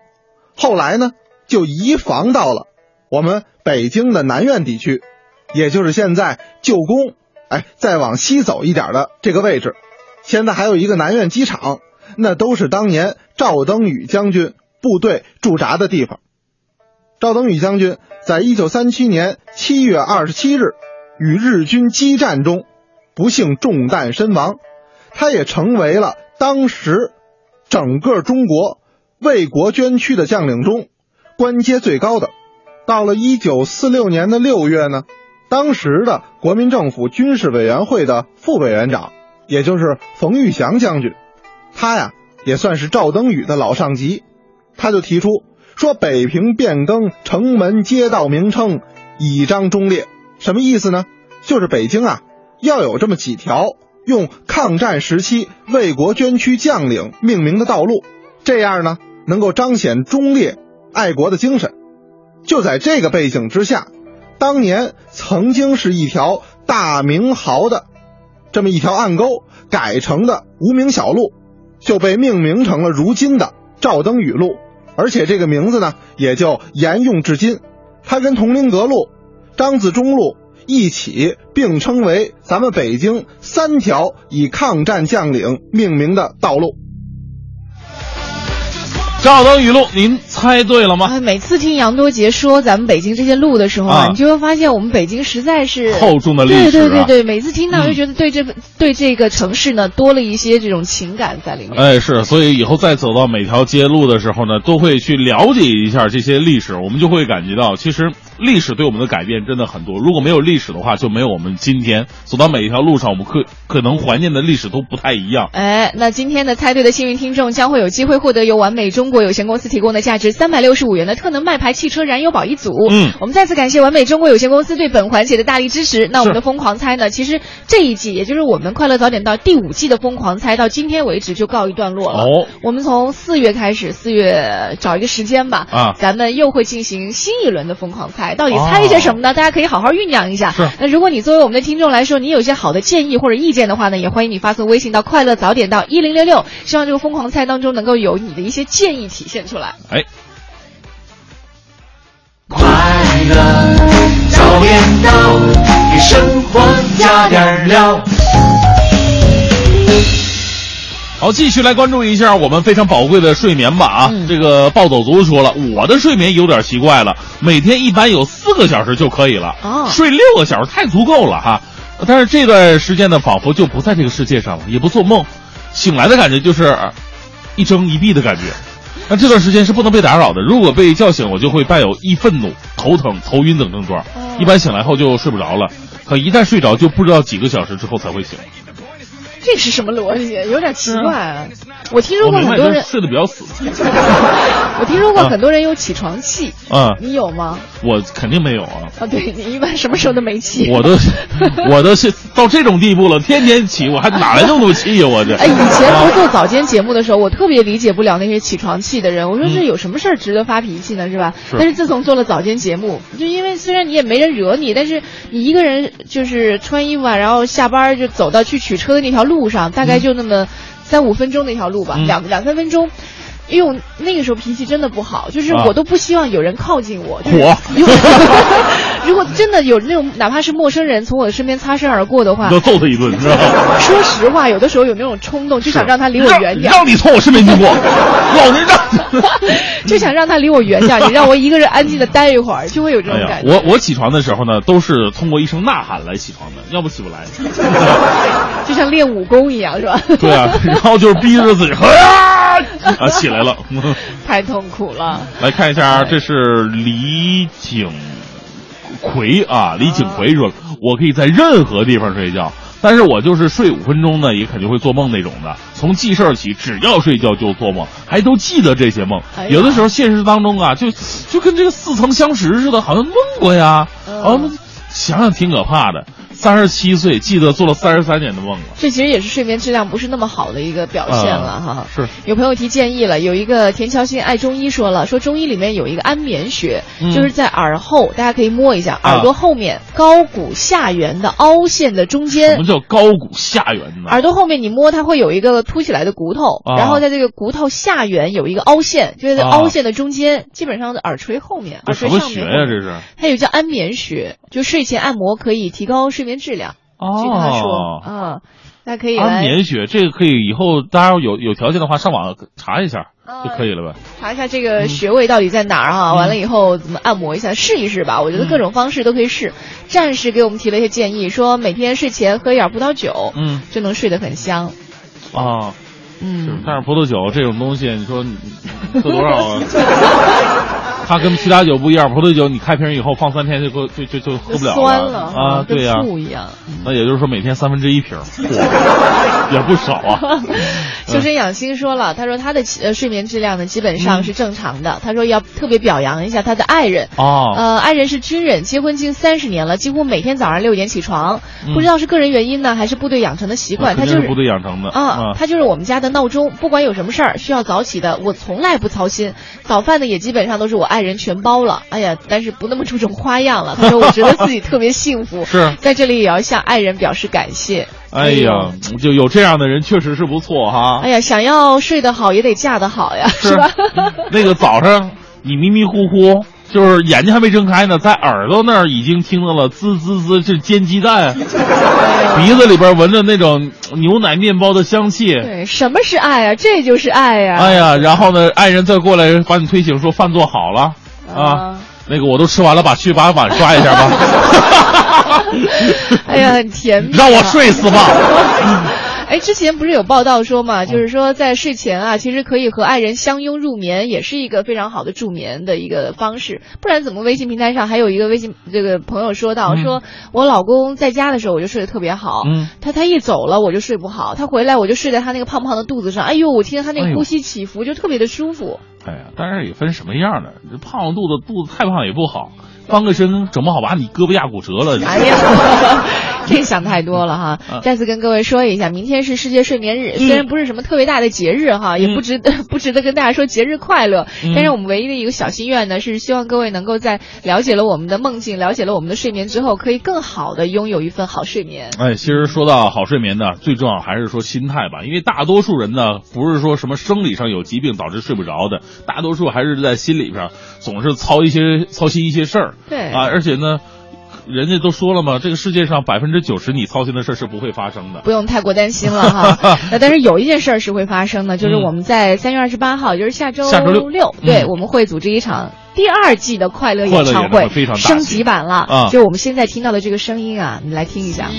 后来呢就移防到了我们北京的南苑地区，也就是现在旧宫，哎，再往西走一点的这个位置。现在还有一个南苑机场，那都是当年赵登禹将军部队驻扎的地方。赵登禹将军在一九三七年七月二十七日与日军激战中不幸中弹身亡，他也成为了当时整个中国为国捐躯的将领中官阶最高的。到了一九四六年的六月呢，当时的国民政府军事委员会的副委员长，也就是冯玉祥将军，他呀也算是赵登禹的老上级，他就提出。说北平变更城门街道名称，以彰忠烈，什么意思呢？就是北京啊，要有这么几条用抗战时期为国捐躯将领命名的道路，这样呢，能够彰显忠烈爱国的精神。就在这个背景之下，当年曾经是一条大名豪的这么一条暗沟改成的无名小路，就被命名成了如今的赵登禹路。而且这个名字呢，也就沿用至今。它跟铜陵阁路、张自忠路一起并称为咱们北京三条以抗战将领命名的道路。赵登禹路，您猜对了吗？啊，每次听杨多杰说咱们北京这些路的时候啊，你就会发现我们北京实在是厚重的历史。对对对对，每次听到就觉得对这个、对这个城市呢多了一些这种情感在里面。哎，是，所以以后再走到每条街路的时候呢，都会去了解一下这些历史，我们就会感觉到其实。历史对我们的改变真的很多。如果没有历史的话，就没有我们今天走到每一条路上，我们可可能怀念的历史都不太一样。哎，那今天的猜对的幸运听众将会有机会获得由完美中国有限公司提供的价值三百六十五元的特能麦牌汽车燃油宝一组。嗯，我们再次感谢完美中国有限公司对本环节的大力支持。那我们的疯狂猜呢？其实这一季，也就是我们快乐早点到第五季的疯狂猜，到今天为止就告一段落了。哦，我们从四月开始，四月找一个时间吧。啊，咱们又会进行新一轮的疯狂猜，到底猜一些。什么呢？大家可以好好酝酿一下。是。那如果你作为我们的听众来说，你有一些好的建议或者意见的话呢，也欢迎你发送微信到“快乐早点到一零六六”，希望这个疯狂猜当中能够有你的一些建议体现出来。哎，快乐早点到，给生活加点料。好，继续来关注一下我们非常宝贵的睡眠吧啊！这个暴走族说了，我的睡眠有点奇怪了，每天一般有四个小时就可以了，睡六个小时太足够了哈。但是这段时间呢，仿佛就不在这个世界上了，也不做梦，醒来的感觉就是一睁一闭的感觉。那这段时间是不能被打扰的，如果被叫醒，我就会伴有易愤怒、头疼、头晕等症状，一般醒来后就睡不着了。可一旦睡着，就不知道几个小时之后才会醒。这是什么逻辑？有点奇怪啊！我听说过很多人睡得比较死。我听说过很多人有起床气。啊，你有吗？我肯定没有啊。啊，对你一般什么时候都没气。我都，我都是到这种地步了，天天起，我还哪来那么多气呀？我这。哎，以前不做早间节目的时候，我特别理解不了那些起床气的人。我说这有什么事儿值得发脾气呢？是吧？但是自从做了早间节目，就因为虽然你也没人惹你，但是你一个人就是穿衣服啊，然后下班就走到去取车的那条路。路上大概就那么三五分钟的一条路吧，两两三分钟。因为我那个时候脾气真的不好，就是我都不希望有人靠近我。我 如果真的有那种哪怕是陌生人从我的身边擦身而过的话，要揍他一顿，知道吗？说实话，有的时候有那种冲动，就想让他离我远点。让你从我身边经过，老子让，就想让他离我远点。你让我一个人安静的待一会儿，就会有这种感觉。我我起床的时候呢，都是通过一声呐喊来起床的，要不起不来。就像练武功一样，是吧？对啊，然后就是逼着自己，啊，啊，起来了，太痛苦了。来看一下，这是李景奎啊，李景奎说，我可以在任何地方睡觉，但是我就是睡五分钟呢，也肯定会做梦那种的。从记事儿起，只要睡觉就做梦，还都记得这些梦。有的时候现实当中啊，就就跟这个似曾相识似的，好像梦过呀，啊，想想挺可怕的。三十七岁记得做了三十三年的梦了。这其实也是睡眠质量不是那么好的一个表现了哈。是。有朋友提建议了，有一个田乔欣爱中医说了，说中医里面有一个安眠穴，嗯就是在耳后，大家可以摸一下耳朵后面高骨下缘的凹陷的中间。什么叫高骨下缘呢？耳朵后面你摸它会有一个凸起来的骨头，啊然后在这个骨头下缘有一个凹陷，就是在啊凹陷的中间，基本上的耳垂后面，这耳垂上面什么穴呀？这是？它有叫安眠穴，就睡前按摩可以提高睡眠质量。据他说哦，啊，大家可以来安眠穴，这个可以以后大家有有条件的话上网查一下就可以了呗。查一下这个穴位到底在哪儿哈、嗯完了以后怎么按摩一下，试一试吧。我觉得各种方式都可以试。战士给我们提了一些建议，说每天睡前喝一点葡萄酒，嗯，就能睡得很香。啊，嗯，但是葡萄酒这种东西，你说你喝多少啊？它跟其他酒不一样，葡萄酒你开瓶以后放三天就喝就就就喝不了酸了啊，对呀、跟醋一样。那也就是说每天三分之一瓶，嚯也不少啊。修身养心说了，他说他的呃睡眠质量呢基本上是正常的。他说要特别表扬一下他的爱人，哦，呃，爱人是军人，结婚近三十年了，几乎每天早上六点起床，嗯。不知道是个人原因呢，还是部队养成的习惯，他就是部队养成的。啊，他就是我们家的闹钟，不管有什么事儿需要早起的，我从来不操心。早饭呢也基本上都是我爱人全包了，哎呀，但是不那么注重花样了。他说我觉得自己特别幸福，是在这里也要向爱人表示感谢。哎呀，就有这样的人确实是不错哈。哎呀，想要睡得好也得嫁得好呀，是吧？那个早上你迷迷糊糊，就是眼睛还没睁开呢，在耳朵那儿已经听到了滋滋滋，这煎鸡蛋，鼻子里边闻着那种牛奶面包的香气。对，什么是爱啊？这就是爱呀、哎呀，然后呢，爱人再过来把你推醒，说饭做好了啊。那个我都吃完了，把去把碗刷一下吧。哎呀，很甜蜜、啊。让我睡死吧。哎，之前不是有报道说嘛，就是说在睡前啊，其实可以和爱人相拥入眠，也是一个非常好的助眠的一个方式。不然怎么微信平台上还有一个微信这个朋友说到，嗯。说我老公在家的时候我就睡得特别好，嗯，他他一走了我就睡不好，他回来我就睡在他那个胖胖的肚子上，哎呦，我听他那个呼吸起伏就特别的舒服。哎呀，当然也分什么样的，这胖肚子肚子太胖也不好，翻个身整不好把你胳膊压骨折了。哎呀，这想太多了哈！啊再次跟各位说一下，明天是世界睡眠日，嗯虽然不是什么特别大的节日哈，也不值得 不值得跟大家说节日快乐，嗯但是我们唯一的一个小心愿呢，是希望各位能够在了解了我们的梦境、了解了我们的睡眠之后，可以更好的拥有一份好睡眠。哎，其实说到好睡眠呢，最重要还是说心态吧，因为大多数人呢，不是说什么生理上有疾病导致睡不着的，大多数还是在心理上总是操一些操心一些事儿。对。啊，而且呢，人家都说了嘛，这个世界上百分之九十你操心的事儿是不会发生的。不用太过担心了哈，那但是有一件事儿是会发生的，就是嗯。我们在三月二十八号，也就是下周下周六对，嗯。我们会组织一场第二季的快乐演唱会会非常升级版了，啊。就我们现在听到的这个声音啊，你来听一下。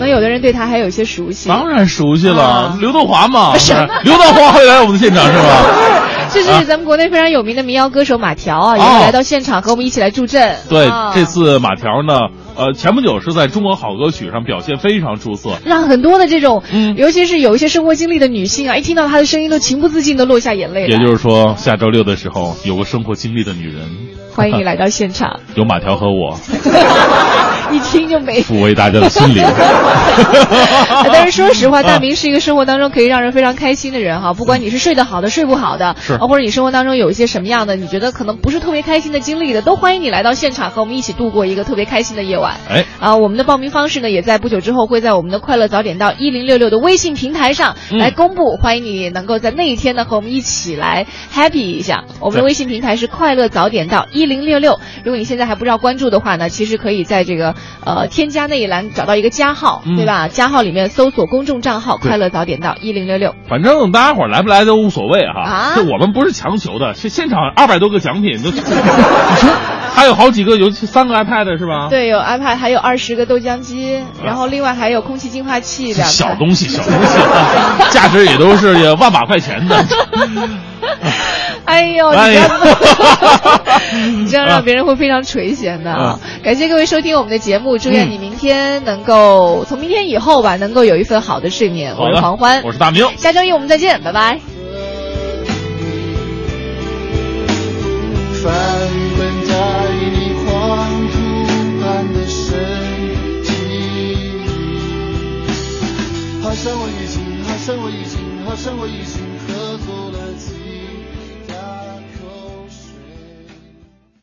可能有的人对他还有一些熟悉，当然熟悉了，啊刘德华嘛，什 么 刘德华会来我们的现场是吧？这是咱们国内非常有名的民谣歌手马条啊，也会来到现场和我们一起来助阵。对，啊这次马条呢，呃，前不久是在中国好歌曲上表现非常出色。让很多的这种，嗯尤其是有一些生活经历的女性啊，一听到她的声音都情不自禁的落下眼泪。也就是说，下周六的时候，有个生活经历的女人，欢迎你来到现场，有马条和我 一听就没。抚慰大家的心灵。但是说实话，大明是一个生活当中可以让人非常开心的人哈。不管你是睡得好的、睡不好的，是啊，或者你生活当中有一些什么样的你觉得可能不是特别开心的经历的，都欢迎你来到现场和我们一起度过一个特别开心的夜晚。哎，啊，我们的报名方式呢，也在不久之后会在我们的快乐早点到一零六六的微信平台上嗯来公布，欢迎你能够在那一天呢和我们一起来 happy 一下。我们的微信平台是快乐早点到一零六六，如果你现在还不知道关注的话呢，其实可以在这个呃添加那一栏找到一个加号，嗯对吧？加号里面搜索公众账号快乐早点到一零六六。反正大家伙来不来都无所谓哈，啊这我们不是强求的，现现场二百多个奖品都，你说 还有好几个，有三个 iPad 是吧？，对，有 iPad，还有二十个豆浆机，然后另外还有空气净化器两台。小东西小东西啊，价值也都是也万把块钱的。哎呦，你这样，你这样让别人会非常垂涎的啊！感谢各位收听我们的节目，祝愿你明天能够从明天以后吧，能够有一份好的睡眠。我是黄欢，我是大明，下周一我们再见，拜拜。翻滚在你黄土般的身体，好像我已经，好像我已经，好像我已经合过。